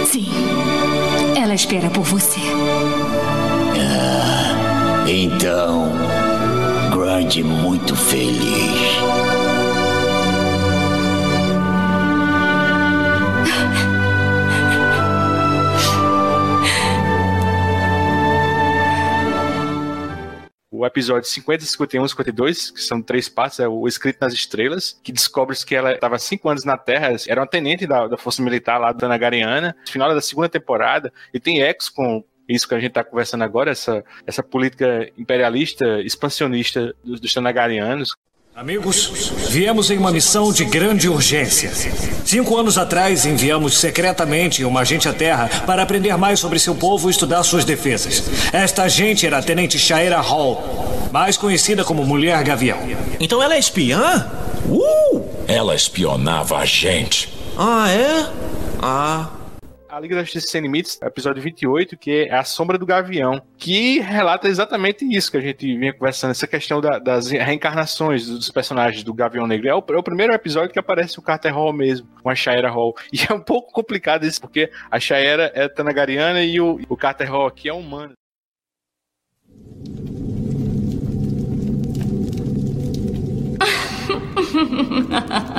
Sim, ela espera por você. Ah, então, Grande muito feliz. Episódio 50, 51 52, que são três partes, é o Escrito nas Estrelas, que descobre que ela estava cinco anos na Terra, era uma tenente da, da Força Militar lá da Nagariana, final da segunda temporada, e tem ecos com isso que a gente está conversando agora, essa, essa política imperialista, expansionista dos, dos Tanagarianos, Amigos, viemos em uma missão de grande urgência. Cinco anos atrás, enviamos secretamente uma agente à Terra para aprender mais sobre seu povo e estudar suas defesas. Esta agente era a Tenente Shaira Hall, mais conhecida como Mulher Gavião. Então ela é espiã? Uh! Ela espionava a gente. Ah, é? Ah. A Liga da Justiça Sem Limites, episódio 28, que é A Sombra do Gavião, que relata exatamente isso que a gente vinha conversando, essa questão da, das reencarnações dos personagens do Gavião Negro. É o, é o, primeiro episódio que aparece o Carter Hall mesmo, com a Shaira Hall. E é um pouco complicado isso, porque a Shaira é Tanagariana e o, o Carter Hall aqui é humano.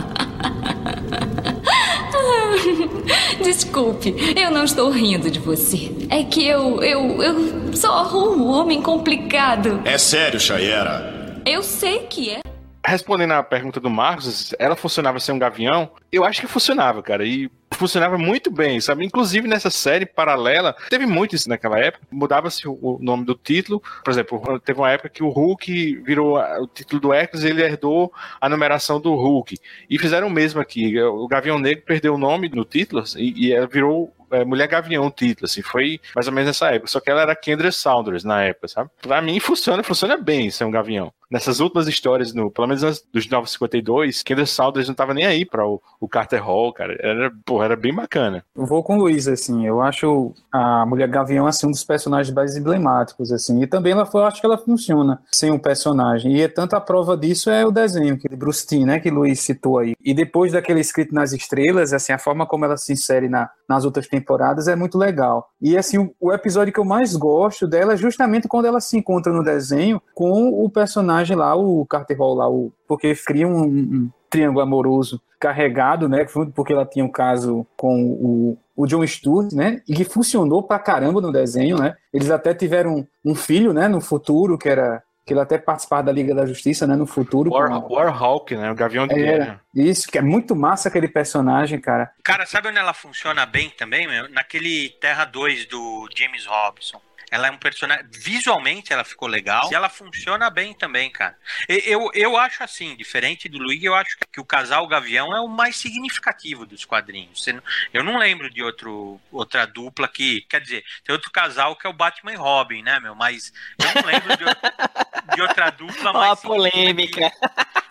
Desculpe, eu não estou rindo de você. É que eu. eu. eu sou um homem complicado. É sério, Chayera? Eu sei que é. Respondendo à pergunta do Marcos, ela funcionava sem um gavião? Eu acho que funcionava, cara. E funcionava muito bem, sabe? Inclusive nessa série paralela, teve muito isso naquela época. Mudava-se o nome do título. Por exemplo, teve uma época que o Hulk virou o título do Hércules ele herdou a numeração do Hulk. E fizeram o mesmo aqui. O Gavião Negro perdeu o nome no título e, e virou é, Mulher Gavião o título, assim, foi mais ou menos nessa época. Só que ela era Kendra Saunders na época, sabe? Pra mim funciona, funciona bem ser um Gavião. Nessas últimas histórias, no, pelo menos nas, dos 952, Kendall Saunders não tava nem aí para o, o Carter Hall, cara. Era, pô, era bem bacana. Vou com o Luiz, assim, eu acho a Mulher Gavião, assim, um dos personagens mais emblemáticos, assim, e também ela, eu acho que ela funciona sem um personagem, e é tanto a prova disso é o desenho, que Timm, né, que o Luiz citou aí. E depois daquele escrito nas estrelas, assim, a forma como ela se insere na, nas outras temporadas é muito legal. E, assim, o, o episódio que eu mais gosto dela é justamente quando ela se encontra no desenho com o personagem lá, o Carter Hall lá, o, porque cria um, um triângulo amoroso carregado, né? Porque ela tinha um caso com o, o John Stewart, né? E que funcionou pra caramba no desenho, né? Eles até tiveram um filho, né? No futuro, que era que ele até participar da Liga da Justiça, né, no futuro. War, com... Warhawk, né, o Gavião de Guerra. Isso, que é muito massa aquele personagem, cara. Cara, sabe onde ela funciona bem também, meu? Naquele Terra 2 do James Robson. Ela é um personagem. Visualmente ela ficou legal. E ela funciona bem também, cara. Eu, eu acho assim, diferente do Luigi, eu acho que o casal Gavião é o mais significativo dos quadrinhos. Eu não lembro de outro, outra dupla que. Quer dizer, tem outro casal que é o Batman e Robin, né, meu? Mas eu não lembro de, de outra dupla mais. Uma polêmica.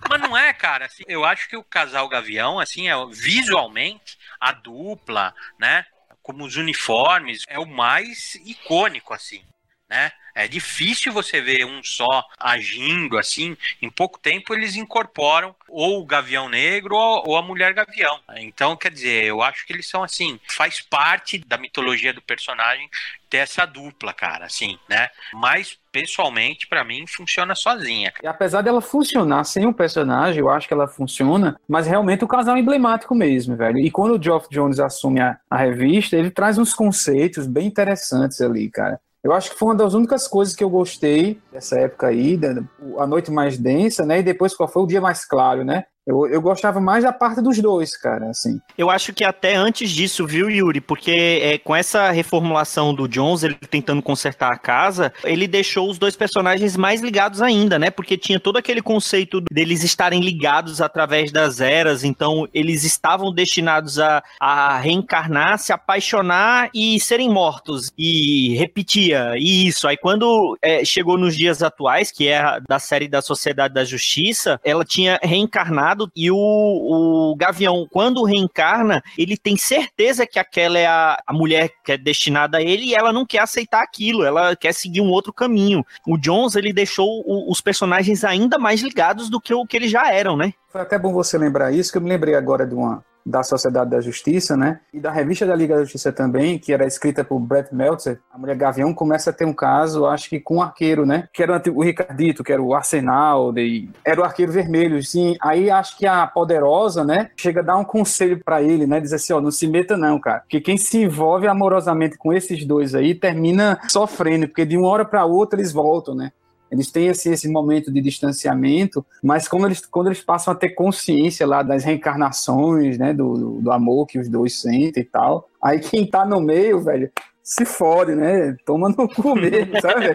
Mas não é, cara. Assim, eu acho que o casal Gavião, assim, é visualmente a dupla, né? Como os uniformes, é o mais icônico, assim, né? É difícil você ver um só agindo assim. Em pouco tempo eles incorporam ou o Gavião Negro ou a Mulher Gavião. Então, quer dizer, eu acho que eles são assim, faz parte da mitologia do personagem ter essa dupla, cara, assim, né? Mas pessoalmente, para mim, funciona sozinha. E apesar dela funcionar sem um personagem, eu acho que ela funciona, mas realmente o casal é emblemático mesmo, velho. E quando o Geoff Jones assume a, a revista, ele traz uns conceitos bem interessantes ali, cara. Eu acho que foi uma das únicas coisas que eu gostei dessa época aí, da, a noite mais densa, né? E depois qual foi o dia mais claro, né? Eu, eu gostava mais da parte dos dois, cara, assim. Eu acho que até antes disso, viu, Yuri? Porque é, com essa reformulação do Jones, ele tentando consertar a casa, ele deixou os dois personagens mais ligados ainda, né? Porque tinha todo aquele conceito deles estarem ligados através das eras, então eles estavam destinados a, a reencarnar, se apaixonar e serem mortos. E repetia isso. Aí quando é, chegou nos dias atuais, que é da série da Sociedade da Justiça, ela tinha reencarnado e o, o Gavião, quando reencarna, ele tem certeza que aquela é a, a mulher que é destinada a ele e ela não quer aceitar aquilo, ela quer seguir um outro caminho. O Jones, ele deixou o, os personagens ainda mais ligados do que o que eles já eram, né? Foi até bom você lembrar isso, que eu me lembrei agora de uma, da Sociedade da Justiça, né? E da revista da Liga da Justiça também, que era escrita por Brett Meltzer, a mulher Gavião começa a ter um caso, acho que com um arqueiro, né? Que era o Ricardito, que era o Arsenal, de... era o arqueiro vermelho, sim. Aí acho que a poderosa, né? Chega a dar um conselho para ele, né? Diz assim, ó, não se meta não, cara. Porque quem se envolve amorosamente com esses dois aí termina sofrendo, porque de uma hora para outra eles voltam, né? Eles têm assim, esse momento de distanciamento, mas quando eles, quando eles passam a ter consciência lá das reencarnações, né, do, do, amor que os dois sentem e tal, aí quem tá no meio, velho, se fode, né? Toma no cu mesmo, sabe?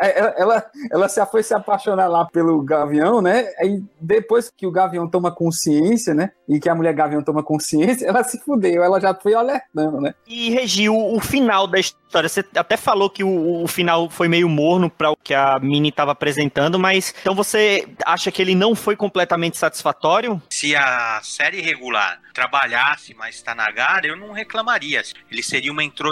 ela, ela, ela se foi se apaixonar lá pelo Gavião, né? Aí depois que o Gavião toma consciência, né? E que a mulher Gavião toma consciência, ela se fudeu, ela já foi alertando, né? E regiu o final da história. Você até falou que o, o final foi meio morno para o que a Mini estava apresentando, mas então você acha que ele não foi completamente satisfatório? Se a série regular trabalhasse mais Tanagara, eu não reclamaria. Ele seria uma introdução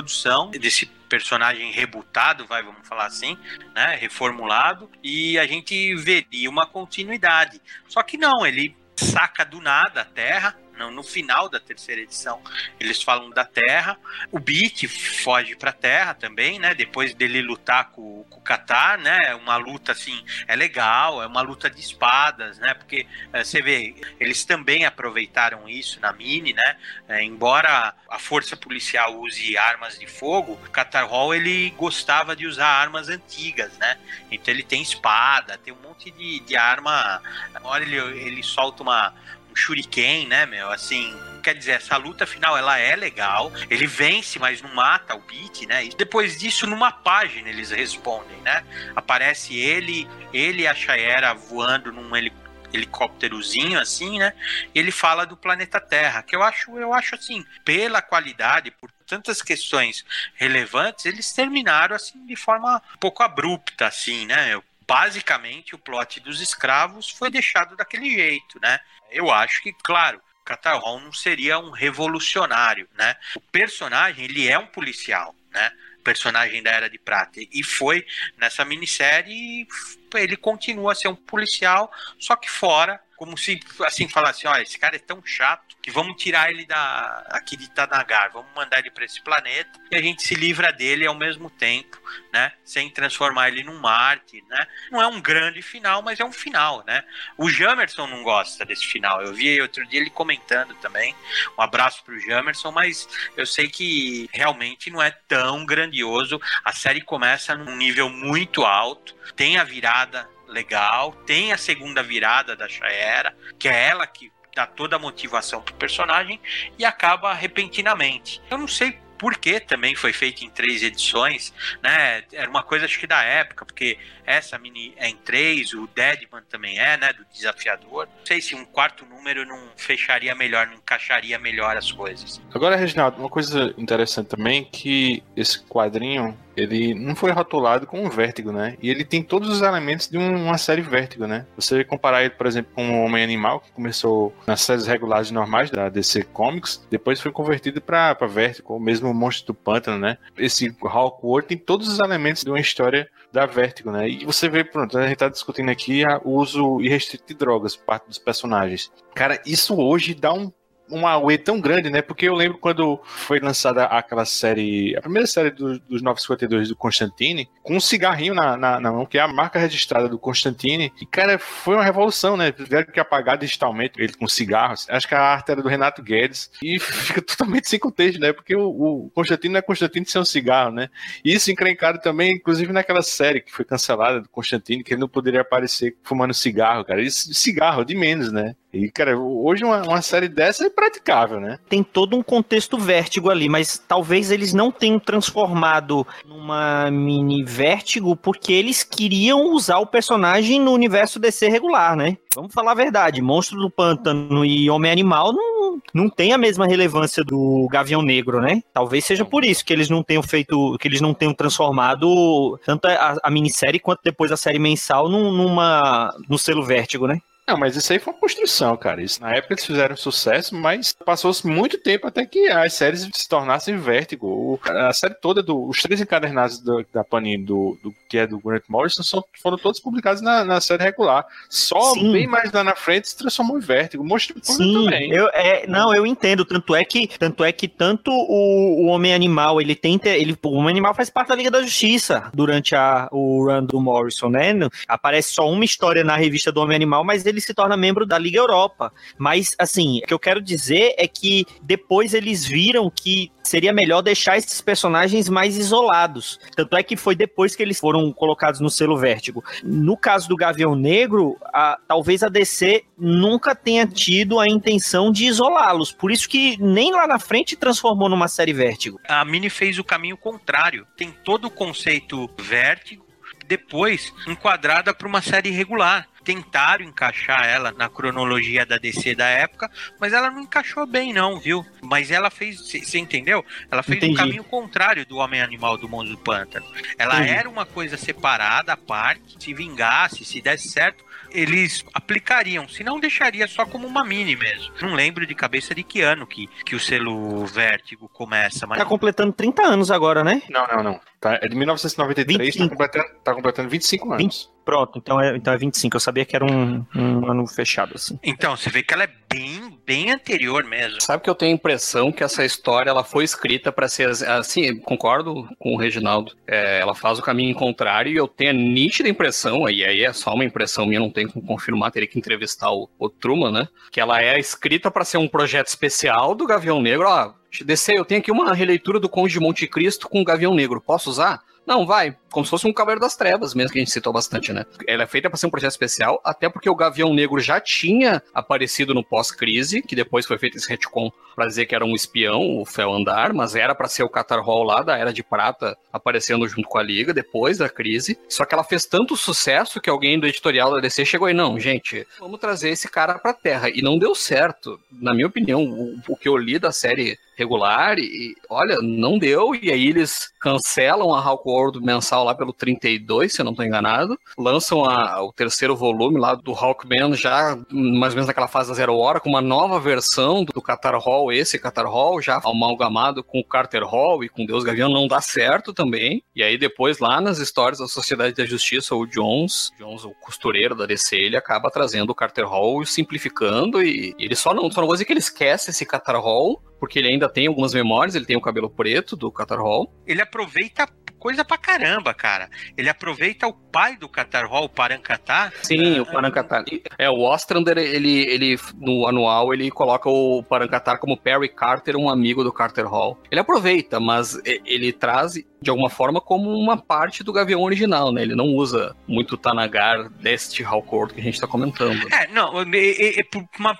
desse personagem rebutado, vai, vamos falar assim, né, reformulado, e a gente veria uma continuidade. Só que não, ele saca do nada a Terra, no, no final da terceira edição, eles falam da Terra. O Beat foge para a Terra também, né? Depois dele lutar com, com o Qatar, né? Uma luta assim, é legal, é uma luta de espadas, né? Porque é, você vê, eles também aproveitaram isso na mini, né? É, embora a força policial use armas de fogo, Qatar Hall ele gostava de usar armas antigas, né? Então ele tem espada, tem um monte de, de arma. Agora ele, ele solta uma shuriken, né, meu? Assim, quer dizer, essa luta final ela é legal. Ele vence, mas não mata o Beat, né? E depois disso, numa página eles respondem, né? Aparece ele, ele e a Shayera voando num helicóptero helicópterozinho assim, né? Ele fala do planeta Terra, que eu acho, eu acho assim, pela qualidade, por tantas questões relevantes, eles terminaram assim de forma um pouco abrupta assim, né? Eu basicamente o plot dos escravos foi deixado daquele jeito, né? Eu acho que, claro, Catar Hall não seria um revolucionário, né? O personagem, ele é um policial, né? personagem da Era de Prata. E foi nessa minissérie, ele continua a ser um policial, só que fora como se assim falasse, olha, esse cara é tão chato que vamos tirar ele da aqui de Tanagar, vamos mandar ele para esse planeta e a gente se livra dele ao mesmo tempo, né? Sem transformar ele num Marte, né? Não é um grande final, mas é um final, né? O Jamerson não gosta desse final. Eu vi outro dia ele comentando também. Um abraço pro Jamerson, mas eu sei que realmente não é tão grandioso. A série começa num nível muito alto, tem a virada legal, tem a segunda virada da Shaera, que é ela que dá toda a motivação pro personagem e acaba repentinamente. Eu não sei por que também foi feito em três edições, né? Era uma coisa acho que da época, porque essa mini é em três, o Deadman também é, né? Do desafiador. Não sei se um quarto número não fecharia melhor, não encaixaria melhor as coisas. Agora, Reginaldo, uma coisa interessante também que esse quadrinho ele não foi rotulado com um Vértigo, né? E ele tem todos os elementos de uma série Vértigo, né? Você comparar ele, por exemplo, com o Homem Animal, que começou nas séries regulares normais da DC Comics, depois foi convertido para Vértigo, ou mesmo o Monstro do Pântano, né? Esse Hawkwood tem todos os elementos de uma história da Vértigo, né? E você vê, pronto, a gente tá discutindo aqui o uso irrestrito de drogas por parte dos personagens. Cara, isso hoje dá um uma away tão grande, né? Porque eu lembro quando foi lançada aquela série, a primeira série do, dos 952 do Constantine, com um cigarrinho na, na, na, mão, que é a marca registrada do Constantine. E, cara, foi uma revolução, né? Tiveram que apagar digitalmente ele com cigarros. Acho que a arte era do Renato Guedes. E fica totalmente sem contexto, né? Porque o, o Constantine não é Constantine sem um cigarro, né? E isso encrencado também, inclusive naquela série que foi cancelada do Constantine, que ele não poderia aparecer fumando cigarro, cara. Isso, cigarro, de menos, né? E, cara, hoje uma, uma série dessa é praticável, né? Tem todo um contexto vértigo ali, mas talvez eles não tenham transformado numa mini vértigo porque eles queriam usar o personagem no universo DC regular, né? Vamos falar a verdade, Monstro do Pântano e Homem Animal não, não tem a mesma relevância do Gavião Negro, né? Talvez seja por isso que eles não tenham feito, que eles não tenham transformado tanto a, a minissérie quanto depois a série mensal num, numa, no selo Vértigo, né? Não, mas isso aí foi uma construção, cara. Isso, na época eles fizeram sucesso, mas passou-se muito tempo até que as séries se tornassem vértigo. A série toda, do, os três encadernados do, da Panini, do, do, que é do Grant Morrison, são, foram todos publicados na, na série regular. Só Sim. bem mais lá na frente se transformou em vértigo. Mostrou Sim, também. Eu, é, não, eu entendo. Tanto é que tanto, é que tanto o, o Homem Animal, ele tenta. Ele, o Homem Animal faz parte da Liga da Justiça durante a, o run do Morrison, né? Aparece só uma história na revista do Homem Animal, mas ele ele se torna membro da Liga Europa. Mas, assim, o que eu quero dizer é que depois eles viram que seria melhor deixar esses personagens mais isolados. Tanto é que foi depois que eles foram colocados no selo Vértigo. No caso do Gavião Negro, a, talvez a DC nunca tenha tido a intenção de isolá-los. Por isso que nem lá na frente transformou numa série Vértigo. A Mini fez o caminho contrário. Tem todo o conceito Vértigo depois enquadrada para uma série regular tentaram encaixar ela na cronologia da DC da época, mas ela não encaixou bem, não, viu? Mas ela fez, você entendeu? Ela fez Entendi. um caminho contrário do Homem Animal do Mundo do Pântano. Ela Entendi. era uma coisa separada, à parte, se vingasse, se desse certo, eles aplicariam, se não deixaria só como uma mini mesmo. Não lembro de cabeça de que ano que, que o selo Vértigo começa, mas... Tá completando 30 anos agora, né? Não, não, não. Tá, é de 1993, tá completando, tá completando 25 anos. 20, Pronto, então é, então é 25. Eu sabia que era um, um ano fechado, assim. Então, você vê que ela é bem, bem anterior mesmo. Sabe que eu tenho a impressão que essa história ela foi escrita para ser assim, concordo com o Reginaldo. É, ela faz o caminho contrário e eu tenho a nítida impressão, e aí é só uma impressão minha, não tenho como confirmar, teria que entrevistar o, o Truman, né? Que ela é escrita para ser um projeto especial do Gavião Negro. Ó, DC, eu tenho aqui uma releitura do Conde de Monte Cristo com o Gavião Negro. Posso usar? Não, vai. Como se fosse um Cavaleiro das Trevas, mesmo que a gente citou bastante, né? Ela é feita para ser um projeto especial, até porque o Gavião Negro já tinha aparecido no pós-crise, que depois foi feito esse retcon pra dizer que era um espião, o Fel Andar, mas era para ser o Catar Hall lá da Era de Prata aparecendo junto com a Liga depois da crise. Só que ela fez tanto sucesso que alguém do editorial da DC chegou e não, gente, vamos trazer esse cara pra Terra. E não deu certo. Na minha opinião, o, o que eu li da série regular e olha, não deu, e aí eles cancelam a Hulk World mensal lá pelo 32, se eu não estou enganado. Lançam a, o terceiro volume lá do Hawkman, já mais ou menos naquela fase da Zero Hora, com uma nova versão do Qatar Hall, esse Qatar Hall, já amalgamado com o Carter Hall e com Deus Gavião, não dá certo também. E aí depois, lá nas histórias da Sociedade da Justiça, o Jones, Jones, o costureiro da DC, ele acaba trazendo o Carter Hall simplificando e, e ele só não, só não vou dizer que ele esquece esse Qatar Hall, porque ele ainda tem algumas memórias, ele tem o cabelo preto do Qatar Hall. Ele aproveita coisa pra caramba, cara. Ele aproveita o pai do Qatar Hall, o Parancatá. Sim, o Parancatá. É, o Ostrander, ele, ele, no anual, ele coloca o Parancatá como Perry Carter, um amigo do Carter Hall. Ele aproveita, mas ele traz, de alguma forma, como uma parte do Gavião original, né? Ele não usa muito Tanagar deste Hallcourt que a gente tá comentando. É, não, é, é, é,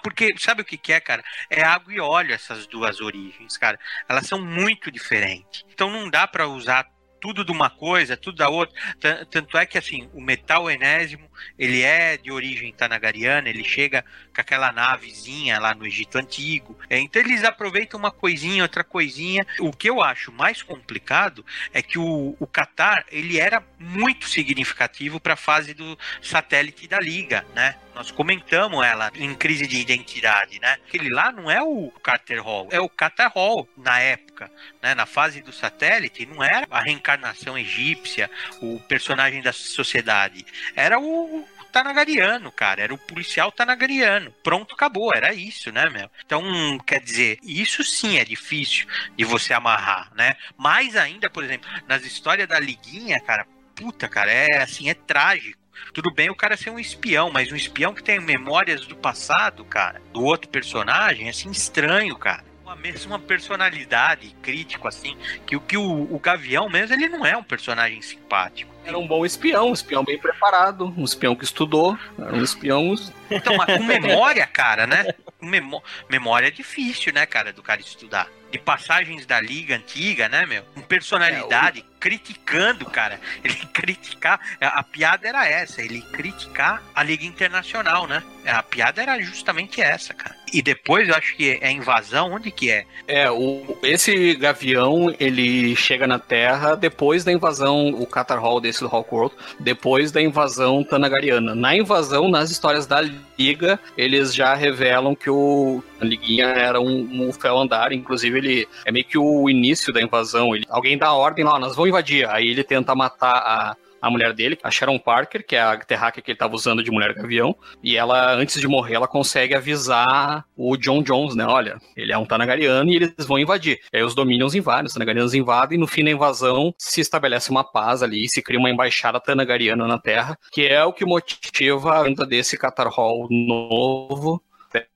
porque sabe o que, que é, cara? É água e óleo essas duas origens, cara. Elas são muito diferentes. Então não dá para usar tudo de uma coisa, tudo da outra. Tanto é que assim, o metal enésimo, ele é de origem tanagariana, ele chega com aquela navezinha lá no Egito Antigo. É, então eles aproveitam uma coisinha, outra coisinha. O que eu acho mais complicado é que o, o Qatar, ele era muito significativo para a fase do satélite da Liga, né? Nós comentamos ela em crise de identidade, né? Aquele lá não é o Carter Hall, é o Qatar Hall na época, né? Na fase do satélite, não era a reencarnação egípcia, o personagem da sociedade. Era o Tanagariano, cara. Era o policial Tanagariano. Pronto, acabou. Era isso, né, meu? Então, quer dizer, isso sim é difícil de você amarrar, né? Mais ainda, por exemplo, nas histórias da Liguinha, cara, puta, cara, é assim, é trágico. Tudo bem o cara ser um espião, mas um espião que tem memórias do passado, cara, do outro personagem, é assim, estranho, cara. A mesma personalidade crítico assim que o que o, o Gavião mesmo ele não é um personagem simpático. Era um bom espião um espião bem preparado um espião que estudou um espião então mas com memória cara né? Memó memória é difícil né cara do cara estudar passagens da liga antiga né meu com personalidade é, o criticando, cara. Ele criticar. A, a, piada era essa, ele criticar a Liga Internacional, né? A piada era justamente essa, cara. E depois eu acho que é invasão, onde que é? É, o, esse gavião, ele chega na Terra depois da invasão, o Qatar Hall desse do Hawkworld, depois da invasão Tanagariana. Na invasão, nas histórias da Liga, eles já revelam que o a Liguinha era um, um fel andar, inclusive ele é meio que o início da invasão. Ele, alguém dá ordem lá, nós vamos invadir. Aí ele tenta matar a, a mulher dele, a Sharon Parker, que é a terráquea que ele estava usando de mulher gavião, e ela, antes de morrer, ela consegue avisar o John Jones, né? Olha, ele é um Tanagariano e eles vão invadir. E aí os Dominions invadem, os Tanagarianos invadem, e no fim da invasão se estabelece uma paz ali, se cria uma embaixada Tanagariana na Terra, que é o que motiva a venda desse Qatar Hall novo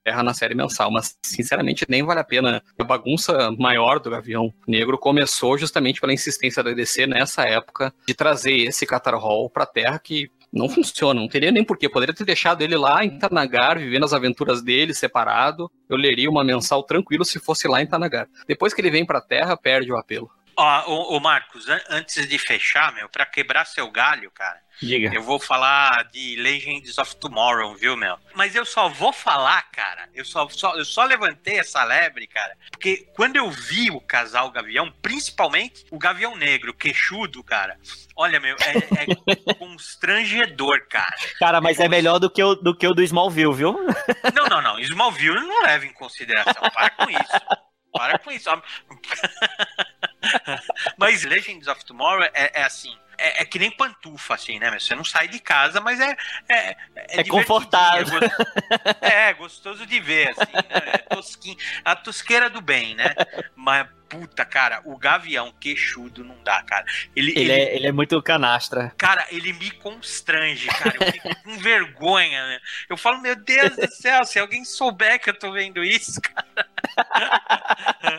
Terra na série mensal, mas sinceramente nem vale a pena. A bagunça maior do Gavião Negro começou justamente pela insistência da DC nessa época de trazer esse Qatar Hall pra Terra que não funciona, não teria nem porquê. Poderia ter deixado ele lá em Tanagar, vivendo as aventuras dele, separado. Eu leria uma mensal tranquilo se fosse lá em Tanagar. Depois que ele vem pra Terra, perde o apelo. Ó, ô, Marcos, antes de fechar, meu, pra quebrar seu galho, cara, Diga. Eu vou falar de Legends of Tomorrow, viu, meu? Mas eu só vou falar, cara. Eu só, só, eu só levantei essa lebre, cara. Porque quando eu vi o casal Gavião, principalmente o Gavião Negro, queixudo, cara. Olha, meu, é, é constrangedor, cara. Cara, mas é, é melhor do que, o, do que o do Smallville, viu? Não, não, não. Smallville não leva em consideração. Para com isso. Para com isso. Mas Legends of Tomorrow é, é assim é, é, que nem pantufa, assim, né? Você não sai de casa, mas é. É, é, é confortável. É, gostoso de ver, assim, né? É tosquinho. A tosqueira do bem, né? Mas, puta, cara, o gavião queixudo não dá, cara. Ele, ele, ele, é, ele é muito canastra. Cara, ele me constrange, cara. Eu fico com vergonha, né? Eu falo, meu Deus do céu, se alguém souber que eu tô vendo isso, cara.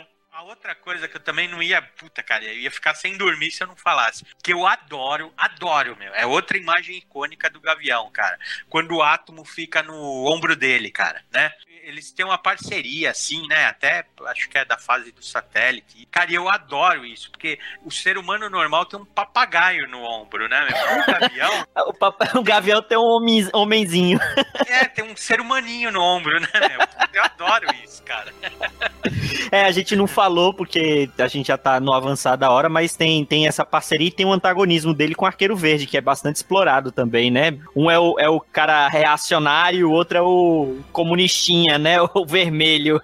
outra coisa que eu também não ia. Puta, cara, eu ia ficar sem dormir se eu não falasse. Que eu adoro, adoro, meu. É outra imagem icônica do Gavião, cara. Quando o átomo fica no ombro dele, cara, né? Eles têm uma parceria, assim, né? Até acho que é da fase do satélite. Cara, eu adoro isso, porque o ser humano normal tem um papagaio no ombro, né? Meu? O gavião. o, pap... o gavião tem um homenzinho. É, tem um ser humaninho no ombro, né? Meu? Eu adoro isso, cara. É, a gente não falou porque a gente já tá no avançar da hora, mas tem, tem essa parceria e tem um antagonismo dele com o Arqueiro Verde, que é bastante explorado também, né? Um é o, é o cara reacionário, o outro é o comunistinha, né? O vermelho.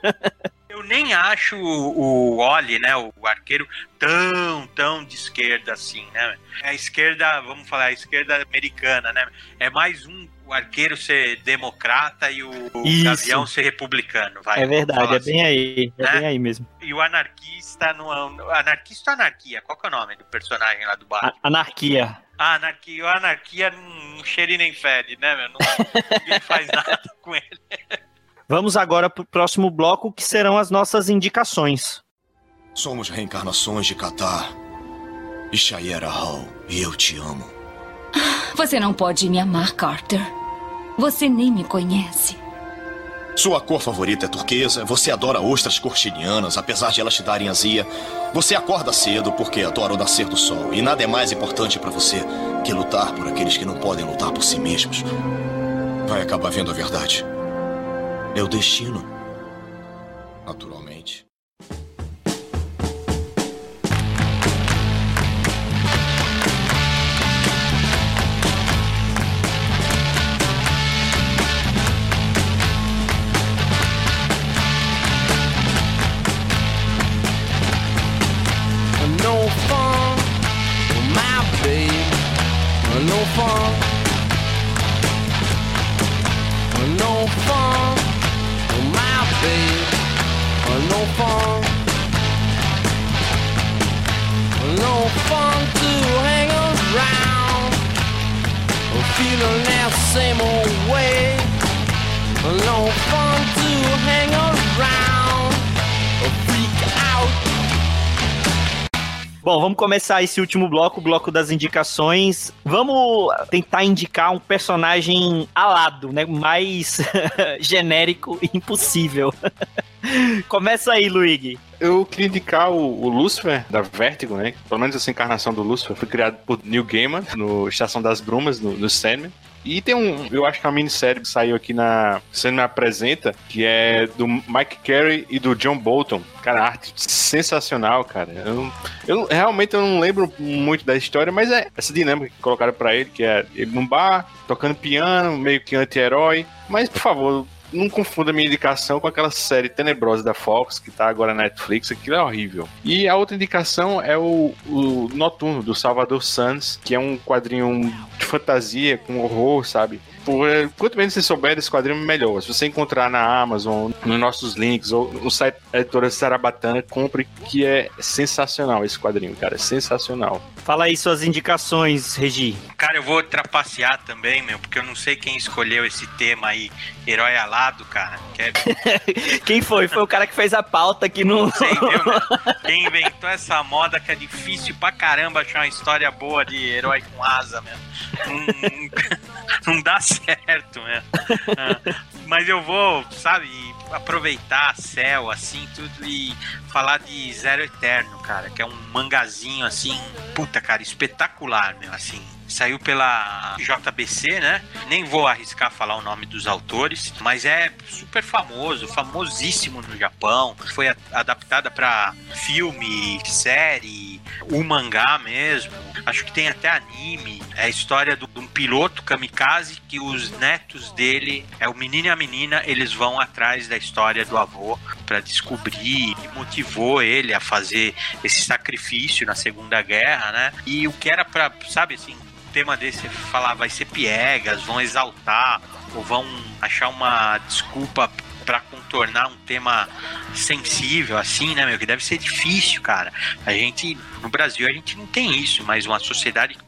Eu nem acho o, o Oli, né, o arqueiro, tão, tão de esquerda assim, né? É a esquerda, vamos falar, a esquerda americana, né? É mais um o arqueiro ser democrata e o, o gavião ser republicano, vai. é verdade, é bem aí. É Né? bem aí mesmo. E o anarquista no anarquista ou anarquia? Qual que é o nome do personagem lá do Batman? A- anarquia. Ah, anarquia, o anarquia não, cheira e nem fede, né, meu? Não, ninguém faz nada com ele. Vamos agora pro próximo bloco, que serão as nossas indicações. Somos reencarnações de Catar. E Shayera Hall, e eu te amo. Você não pode me amar, Carter. Você nem me conhece. Sua cor favorita é turquesa, você adora ostras cortinianas, apesar de elas te darem azia. Você acorda cedo porque adora o nascer do sol. E nada é mais importante pra você que lutar por aqueles que não podem lutar por si mesmos. Vai acabar vendo a verdade. É o destino. Naturalmente. Feeling that same old way. No fun to hang around. Bom, vamos começar esse último bloco, o bloco das indicações. Vamos tentar indicar um personagem alado, né? Mais genérico e impossível. Começa aí, Luigi. Eu queria indicar o, o Lucifer, da Vertigo, né? Pelo menos essa encarnação do Lucifer foi criado por Neil Gaiman, no Estação das Brumas, no, no Sandman. E tem um, eu acho que é uma minissérie que saiu aqui na Sandman Apresenta, que é do Mike Carey e do John Bolton. Cara, arte sensacional, cara. Eu, eu realmente eu não lembro muito da história, mas é essa dinâmica que colocaram pra ele, que é ele num bar, tocando piano, meio que anti-herói. Mas, por favor, não confunda minha indicação com aquela série tenebrosa da Fox que tá agora na Netflix, aquilo é horrível. E a outra indicação é o, o Noturno, do Salvador Sanz, que é um quadrinho de fantasia com horror, sabe? Por, quanto menos você souber desse quadrinho, melhor. Se você encontrar na Amazon, nos nossos links, ou no site da editora Sarabatana, compre, que é sensacional esse quadrinho, cara. É sensacional. Fala aí suas indicações, Regi. Cara, eu vou trapacear também, meu, porque eu não sei quem escolheu esse tema aí, herói alado, cara. É Quem foi? Foi o cara que fez a pauta que não. Sei, viu, meu? Quem inventou essa moda que é difícil pra caramba achar uma história boa de herói com asa, mesmo. Não, não dá certo, mesmo. Ah, Mas eu vou, sabe, aproveitar céu, assim, tudo e falar de Zero Eterno, cara, que é um mangazinho, assim, puta, cara, espetacular, meu, assim. Saiu pela JBC, né? Nem vou arriscar falar o nome dos autores, mas é super famoso, famosíssimo no Japão. Foi adaptada para filme, série, o mangá mesmo. Acho que tem até anime. É a história do- de um piloto kamikaze que os netos dele, é o menino e a menina, eles vão atrás da história do avô para descobrir e motivou ele a fazer esse sacrifício na Segunda Guerra, né? E o que era para, sabe assim, um tema desse falar vai ser piegas, vão exaltar ou vão achar uma desculpa para contornar um tema sensível assim, né, meu, que deve ser difícil, cara. A gente no Brasil a gente não tem isso, mas uma sociedade que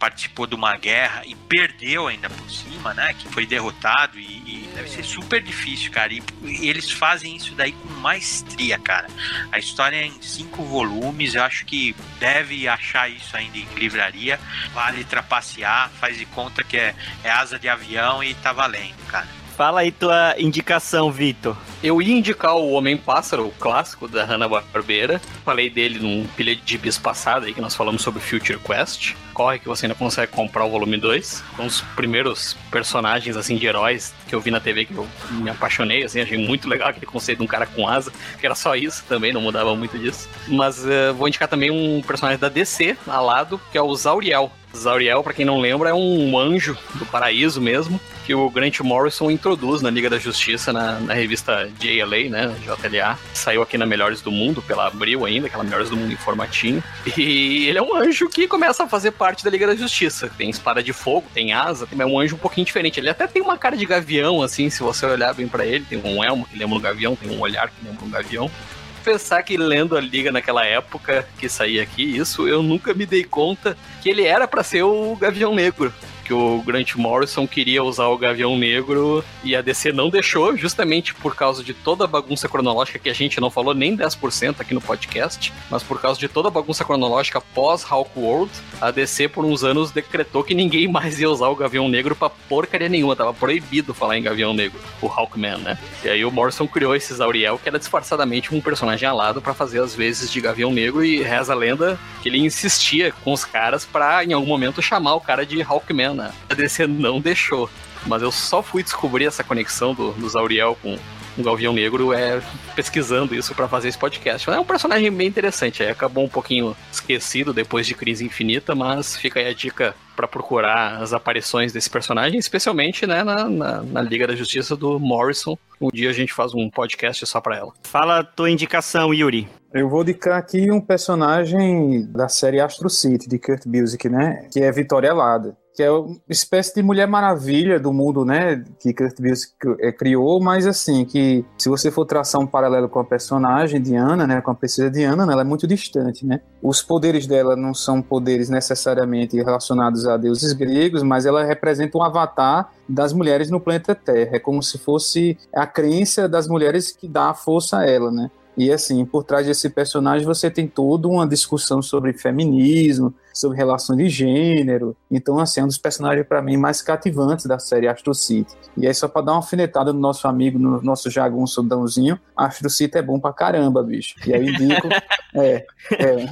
participou de uma guerra e perdeu ainda por cima, né, que foi derrotado e, e deve ser super difícil, cara. E, e eles fazem isso daí com maestria, cara. A história é em cinco volumes, eu acho que deve achar isso ainda em livraria. Vale trapacear, faz de conta que é, é asa de avião e tá valendo, cara. Fala aí tua indicação, Vitor. Eu ia indicar o Homem-Pássaro, o clássico da Hanna-Barbera. Falei dele num pilha de bis passado aí, que nós falamos sobre Future Quest. Corre que você ainda consegue comprar o volume 2. Um dos primeiros personagens, assim, de heróis que eu vi na TV que eu me apaixonei, assim, achei muito legal aquele conceito de um cara com asa, que era só isso também, não mudava muito disso. Mas uh, vou indicar também um personagem da DC, alado, que é o Zauriel. Zauriel, para quem não lembra, é um anjo do paraíso mesmo, que o Grant Morrison introduz na Liga da Justiça, na, na revista JLA, né, JLA. Saiu aqui na Melhores do Mundo, pela Abril ainda, aquela Melhores do Mundo em formatinho. E ele é um anjo que começa a fazer parte da Liga da Justiça. Tem espada de fogo, tem asa, é um anjo um pouquinho diferente. Ele até tem uma cara de gavião, assim, se você olhar bem para ele. Tem um elmo que lembra um gavião, tem um olhar que lembra um gavião pensar que lendo a liga naquela época que saía aqui, isso eu nunca me dei conta que ele era para ser o Gavião Negro que o Grant Morrison queria usar o Gavião Negro e a DC não deixou, justamente por causa de toda a bagunça cronológica que a gente não falou nem 10% aqui no podcast, mas por causa de toda a bagunça cronológica pós Hulk World, a DC por uns anos decretou que ninguém mais ia usar o Gavião Negro pra porcaria nenhuma, tava proibido falar em Gavião Negro, o Hawkman, né? E aí o Morrison criou esse Zauriel, que era disfarçadamente um personagem alado para fazer as vezes de Gavião Negro e reza a lenda que ele insistia com os caras para em algum momento chamar o cara de Hawkman, né? A DC não deixou. Mas eu só fui descobrir essa conexão do, do Zauriel com o Galvião Negro é pesquisando isso para fazer esse podcast. É um personagem bem interessante, aí acabou um pouquinho esquecido depois de Crise Infinita, mas fica aí a dica para procurar as aparições desse personagem, especialmente né, na, na, na, Liga da Justiça do Morrison. Um dia a gente faz um podcast só para ela. Fala a tua indicação, Yuri. Eu vou indicar aqui um personagem da série Astro City, de Kurt Busiek, né? Que é Vitória Lada que é uma espécie de Mulher Maravilha do mundo, né, que Kurt Busiek é, criou, mas assim, que se você for traçar um paralelo com a personagem Diana, né, com a princesa Diana, né, ela é muito distante, né. Os poderes dela não são poderes necessariamente relacionados a deuses gregos, mas ela representa um avatar das mulheres no planeta Terra. É como se fosse a crença das mulheres que dá força a ela, né. E assim, por trás desse personagem você tem toda uma discussão sobre feminismo, sobre relações de gênero. Então, assim, é um dos personagens para mim mais cativantes da série Astro City. E aí, só para dar uma alfinetada no nosso amigo, no nosso jagunço Dãozinho, Astro City é bom pra caramba, bicho. E aí indico, é, é,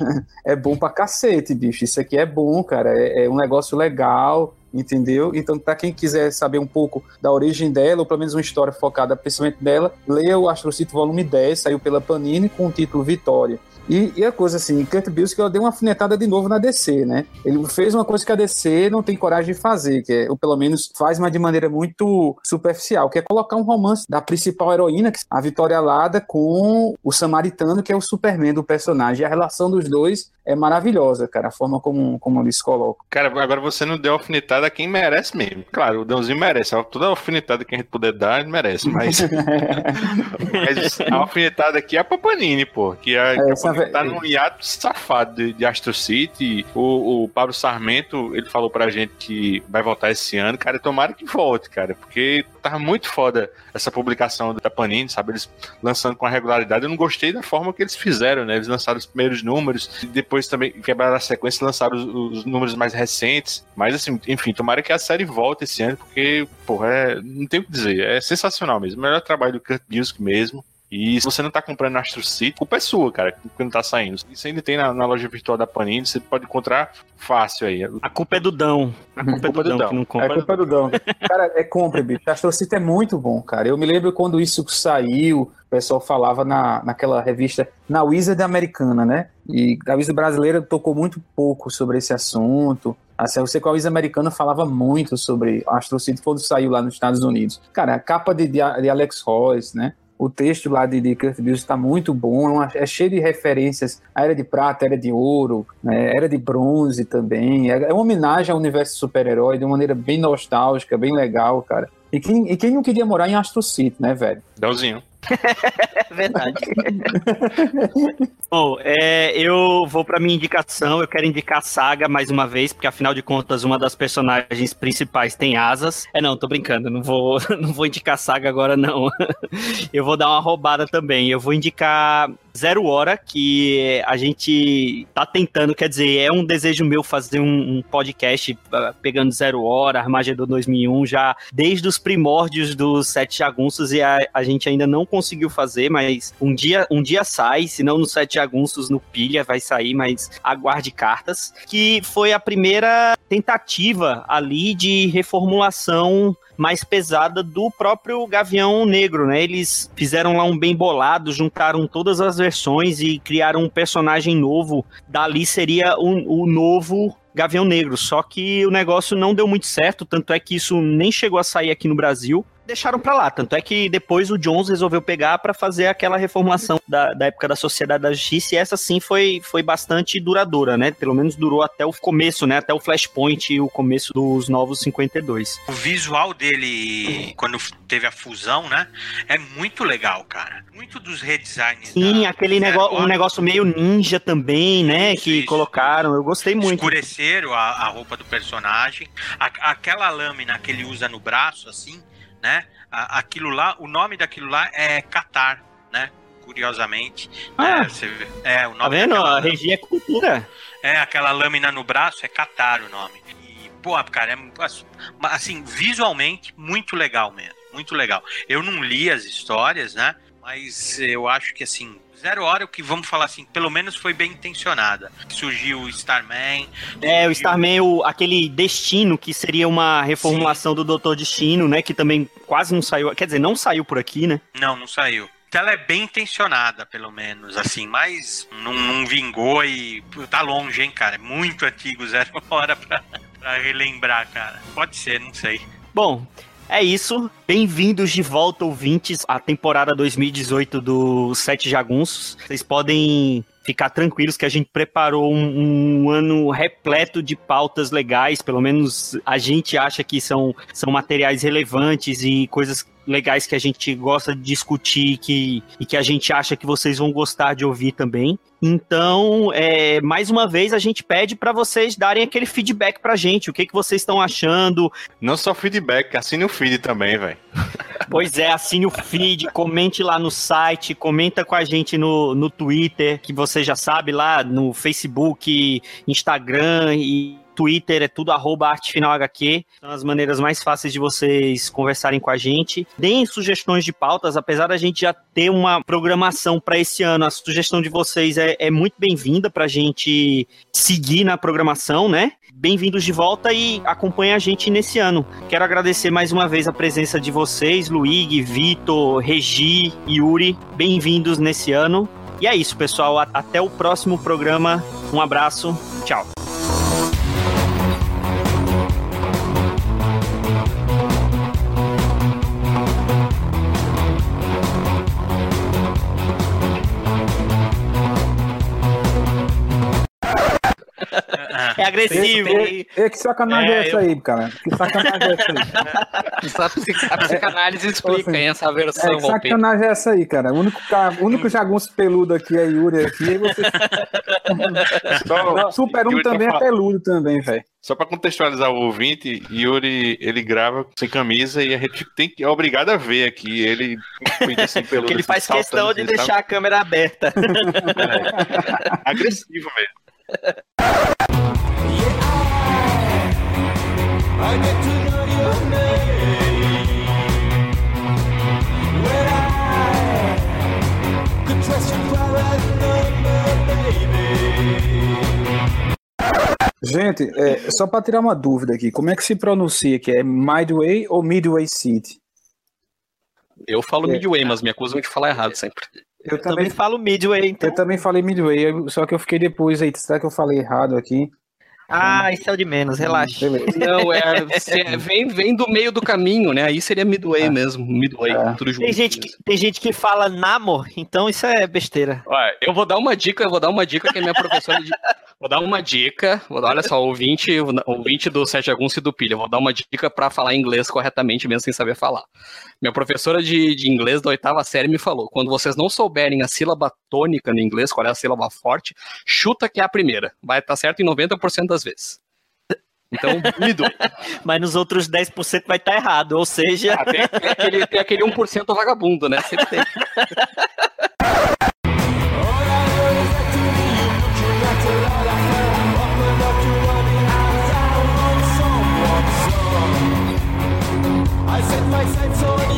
é bom pra cacete, bicho. Isso aqui é bom, cara. É, é um negócio legal entendeu? Então, para quem quiser saber um pouco da origem dela, ou pelo menos uma história focada principalmente dela, leia o Astrocito Volume 10, saiu pela Panini com o título Vitória. E, e, a coisa assim, Kurt Busiek ela deu uma afinetada de novo na DC, né? Ele fez uma coisa que a DC não tem coragem de fazer, que é, ou pelo menos faz, mas de maneira muito superficial, que é colocar um romance da principal heroína, é a Vitória Lada, com o Samaritano, que é o Superman do personagem. E a relação dos dois é maravilhosa, cara, a forma como, como eles colocam. Cara, agora você não deu alfinetada a quem merece mesmo. Claro, o Dãozinho merece. Toda alfinetada que a gente puder dar, ele merece, mas... mas a alfinetada aqui é a Papanini, pô, que é, é tá num hiato safado de, de Astro City. O, o Pablo Sarmento, ele falou pra gente que vai voltar esse ano. Cara, tomara que volte, cara, porque tava muito foda essa publicação da Panini, sabe? Eles lançando com a regularidade. Eu não gostei da forma que eles fizeram, né? Eles lançaram os primeiros números, e depois também quebraram a sequência e lançaram os, os, números mais recentes. Mas, assim, enfim, tomara que a série volte esse ano, porque, porra, é, não tem o que dizer. É sensacional mesmo. O melhor trabalho do Kurt Busiek mesmo. E se você não tá comprando Astro City, a culpa é sua, cara, que não tá saindo. Isso ainda tem na, na, loja virtual da Panini, você pode encontrar fácil aí. A culpa é do Dão. A culpa, é, do, Dão, que não compra. É a culpa é do Dão. cara, é compra, bicho. Astro City é muito bom, cara. Eu me lembro quando isso saiu, o pessoal falava na, naquela revista, na Wizard americana, né? E a Wizard brasileira tocou muito pouco sobre esse assunto. Assim, eu sei que a Wizard americana falava muito sobre Astro City quando saiu lá nos Estados Unidos. Cara, a capa de, de Alex Royce, né? O texto lá de, de Kurt Busiek está muito bom, é, uma, é, cheio de referências à Era de Prata, Era de Ouro, né, Era de Bronze também. É, é uma homenagem ao universo super-herói de uma maneira bem nostálgica, bem legal, cara. E quem, e quem não queria morar em Astro City, né, velho? Dãozinho. É verdade. Bom, é, eu vou pra minha indicação. Eu quero indicar a saga mais uma vez, porque afinal de contas, uma das personagens principais tem asas. É, não, tô brincando, não vou, não vou indicar a saga agora, não. Eu vou dar uma roubada também. Eu vou indicar Zero Hora, que a gente tá tentando, quer dizer, é um desejo meu fazer um, um podcast uh, pegando Zero Hora, Armagedon 2001, já desde os primórdios dos Sete Jagunços, e a, a gente ainda não conseguiu fazer, mas um dia, um dia sai, se não no Sete Jagunços, no Pilha vai sair, mas aguarde cartas, que foi a primeira tentativa ali de reformulação mais pesada do próprio Gavião Negro, né? Eles fizeram lá um bem bolado, juntaram todas as versões e criaram um personagem novo. Dali seria o, o novo Gavião Negro. Só que o negócio não deu muito certo, tanto é que isso nem chegou a sair aqui no Brasil deixaram pra lá. Tanto é que depois o Jones resolveu pegar para fazer aquela reformulação da, da época da Sociedade da Justiça, e essa sim foi, foi bastante duradoura, né? Pelo menos durou até o começo, né? Até o Flashpoint e o começo dos novos 52. O visual dele, quando teve a fusão, né? É muito legal, cara. Muito dos redesigns. Sim, aquele negócio, um negócio meio ninja também, né? Isso, que isso. colocaram. Eu gostei muito. Escureceram a, a roupa do personagem. A- aquela lâmina que ele usa no braço, assim, né? Aquilo lá, o nome daquilo lá é Qatar, né? Curiosamente. Ah. né? Você vê- é, o nome Tá vendo? daquela A regia é cultura. É, aquela lâmina no braço é Qatar o nome. E, pô, cara, é assim, visualmente, muito legal mesmo. Muito legal. Eu não li as histórias, né? Mas eu acho que assim. Zero Hora, o que vamos falar assim, pelo menos foi bem intencionada. Surgiu o Starman. É, o Starman, o, aquele Destino, que seria uma reformulação do Doutor Destino, né? Que também quase não saiu. Quer dizer, não saiu por aqui, né? Não, não saiu. Então ela é bem intencionada, pelo menos, assim, mas não, não vingou e tá longe, hein, cara. É muito antigo Zero Hora pra, pra relembrar, cara. Pode ser, não sei. Bom, é isso. Bem-vindos de volta, ouvintes, à temporada 2018 do Sete Jagunços. Vocês podem ficar tranquilos que a gente preparou um, um ano repleto de pautas legais. Pelo menos a gente acha que são, são materiais relevantes e coisas legais que a gente gosta de discutir que, e que a gente acha que vocês vão gostar de ouvir também. Então, é, mais uma vez, a gente pede para vocês darem aquele feedback pra gente. O que, que vocês estão achando? Não só feedback, assine o feed também, velho. Pois é, assine o feed, comente lá no site, comenta com a gente no, no Twitter, que você já sabe lá, no Facebook, Instagram e Twitter, é tudo arroba artefinalhq. São as maneiras mais fáceis de vocês conversarem com a gente. Deem sugestões de pautas, apesar da gente já ter uma programação para esse ano, a sugestão de vocês é, é muito bem-vinda para a gente seguir na programação, né? Bem-vindos de volta e acompanhe a gente nesse ano. Quero agradecer mais uma vez a presença de vocês, Luigi, Vitor, Regi, Yuri. Bem-vindos nesse ano. E é isso, pessoal. Até o próximo programa. Um abraço. Tchau. É agressivo. E, e, que sacanagem é, É, essa eu- aí, cara? Que sacanagem é essa aí? A psic- a psicanálise explica hein, essa versão, É, que sacanagem é essa aí, cara? O único, ca- o único jagunço peludo aqui é Yuri aqui. E você... Não, Super 1 Yuri tá também é peludo também, velho. Só pra contextualizar o ouvinte, Yuri, ele grava sem camisa e a gente tem que, é obrigado a ver aqui ele assim, ele assim, faz saltando, questão de assim, deixar sabe? a câmera aberta. Agressivo mesmo. Gente, é, só pra tirar uma dúvida aqui, como é que se pronuncia aqui? É Midway ou Midway City? Eu falo É. Midway, mas me acusam de falar errado sempre. Eu também falo Midway, então. Eu também falei Midway, eu- só que eu fiquei depois aí. Será que eu falei errado aqui? Ah, isso é o de menos, relaxa. Não, é, se é- vem, vem do meio do caminho, né? Aí seria Midway mesmo, Midway, tudo junto. Tem gente, que, tem gente que fala Namor, então isso é besteira. Olha, eu vou dar uma dica, eu vou dar uma dica que a minha professora de, Vou dar uma dica. Vou dar, olha só, ouvinte, ouvinte do Sete Jagunço e do Pilha. Vou dar uma dica para falar inglês corretamente, mesmo sem saber falar. Minha professora de, de inglês da oitava série me falou: quando vocês não souberem a sílaba tônica no inglês, qual é a sílaba forte, chuta que é a primeira. Vai estar certo em 90% das vezes. Então, me dou. Mas nos outros 10% vai estar errado, ou seja. Ah, tem, tem aquele, tem aquele 1% vagabundo, né? Sempre tem.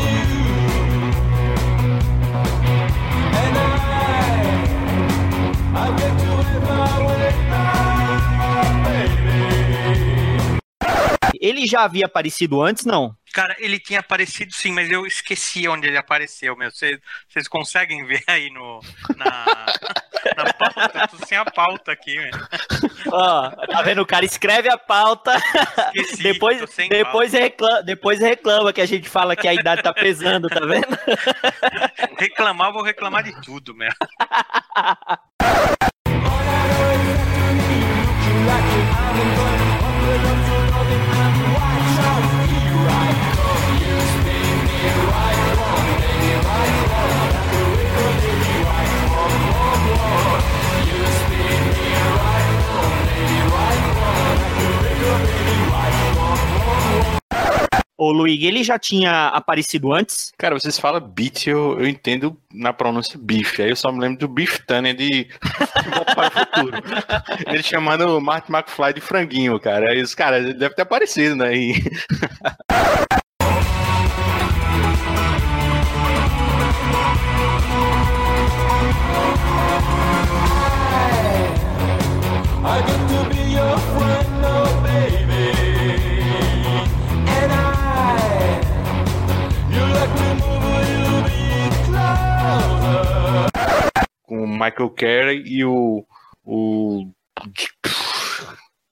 You, I'll get to Ele já havia aparecido antes, não? Cara, ele tinha aparecido sim, mas eu esqueci onde ele apareceu, meu. Vocês conseguem ver aí no, na, na pauta? Eu tô sem a pauta aqui, velho. Ó, tá vendo? O cara escreve a pauta, depois, tô sem depois, reclama, depois reclama que a gente fala que a idade tá pesando, tá vendo? Reclamar, vou reclamar de tudo, meu. O Luigi, ele já tinha aparecido antes? Cara, vocês falam beat, eu, eu entendo na pronúncia bife. Aí eu só me lembro do Beef Tanner de para o Futuro. Ele chamando o Martin McFly de franguinho, cara. Aí os caras deve ter aparecido, né? E... Michael Carey e o. o...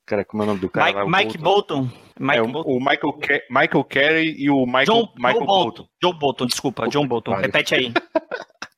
Cara, como é o nome do cara? Mike, lá? Mike Bolton. Mike é, o, Bolton. o Michael, Ca- Michael Carey e o Michael, John, Michael John Bolton. Bolton. John Bolton, desculpa, John Bolton. Repete aí.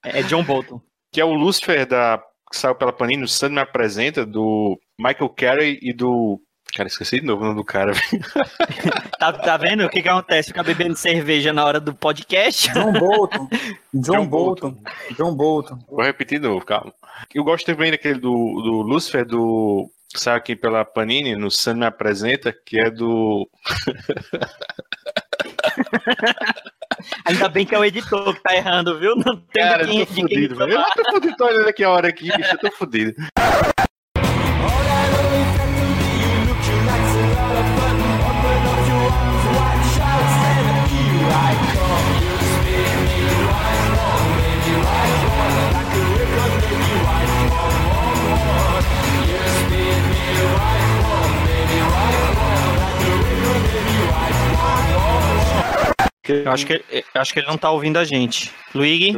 É John Bolton. Que é o Lucifer da, que saiu pela Panini, o me apresenta, do Michael Carey e do. Cara, esqueci de novo o nome do cara. Tá, tá vendo o que, que acontece? Fica bebendo cerveja na hora do podcast. John Bolton. John, Bolton. John Bolton. Vou repetir de novo, calma. Eu gosto também daquele do, do Lucifer, do. saiu aqui pela Panini, no Sun me apresenta, que é do. Ainda bem que é o editor que tá errando, viu? Não tem Cara, eu tô fudido, velho. Eu tô fudido, tô olhando aqui a hora aqui, bicho, eu tô fudido. Eu acho que, eu acho que ele não tá ouvindo a gente. Luigi?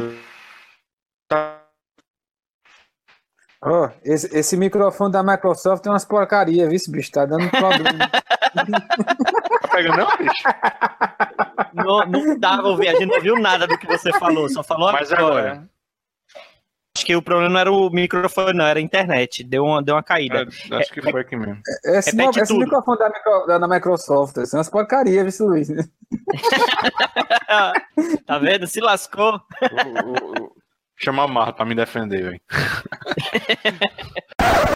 Ó, esse, esse microfone da Microsoft tem umas porcarias, viu, bicho? Tá dando problema. Tá pegando não, bicho? Não, não dava ouvir, a gente não ouviu nada do que você falou, só falou Mas agora. agora. Acho que o problema não era o microfone, não, era a internet. Deu uma, deu uma caída. É, acho que foi aqui mesmo. Esse, Repete esse tudo. microfone da, micro- da, da Microsoft, são umas porcarias, viu, Luiz? tá vendo? Se lascou. Chamar a Marra pra me defender, velho.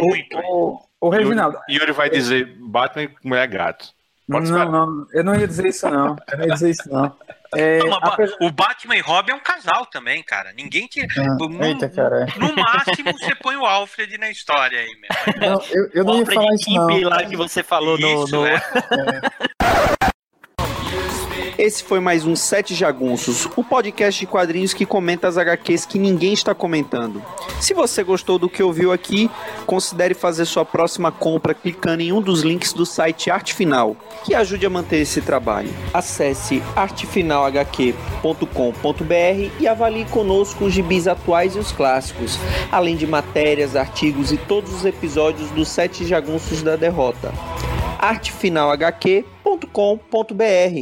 O, o Reginaldo. Yuri vai dizer Batman e Mulher Gato. Pode não, esperar. não, eu não ia dizer isso, não. Eu não ia dizer isso, não. É, Não, apesar- O Batman e Robin é um casal também, cara. Ninguém tira. Ah, no, eita, cara. no máximo, você põe o Alfred na história aí, meu. Não, eu, eu não ia falar isso, não. lá que você falou no. Isso, no... é. Esse foi mais um Sete Jagunços, o podcast de quadrinhos que comenta as HQs que ninguém está comentando. Se você gostou do que ouviu aqui, considere fazer sua próxima compra clicando em um dos links do site Arte Final, que ajude a manter esse trabalho. Acesse artefinalhq.com.br e avalie conosco os gibis atuais e os clássicos, além de matérias, artigos e todos os episódios dos Sete Jagunços da Derrota. artefinalhq.com.br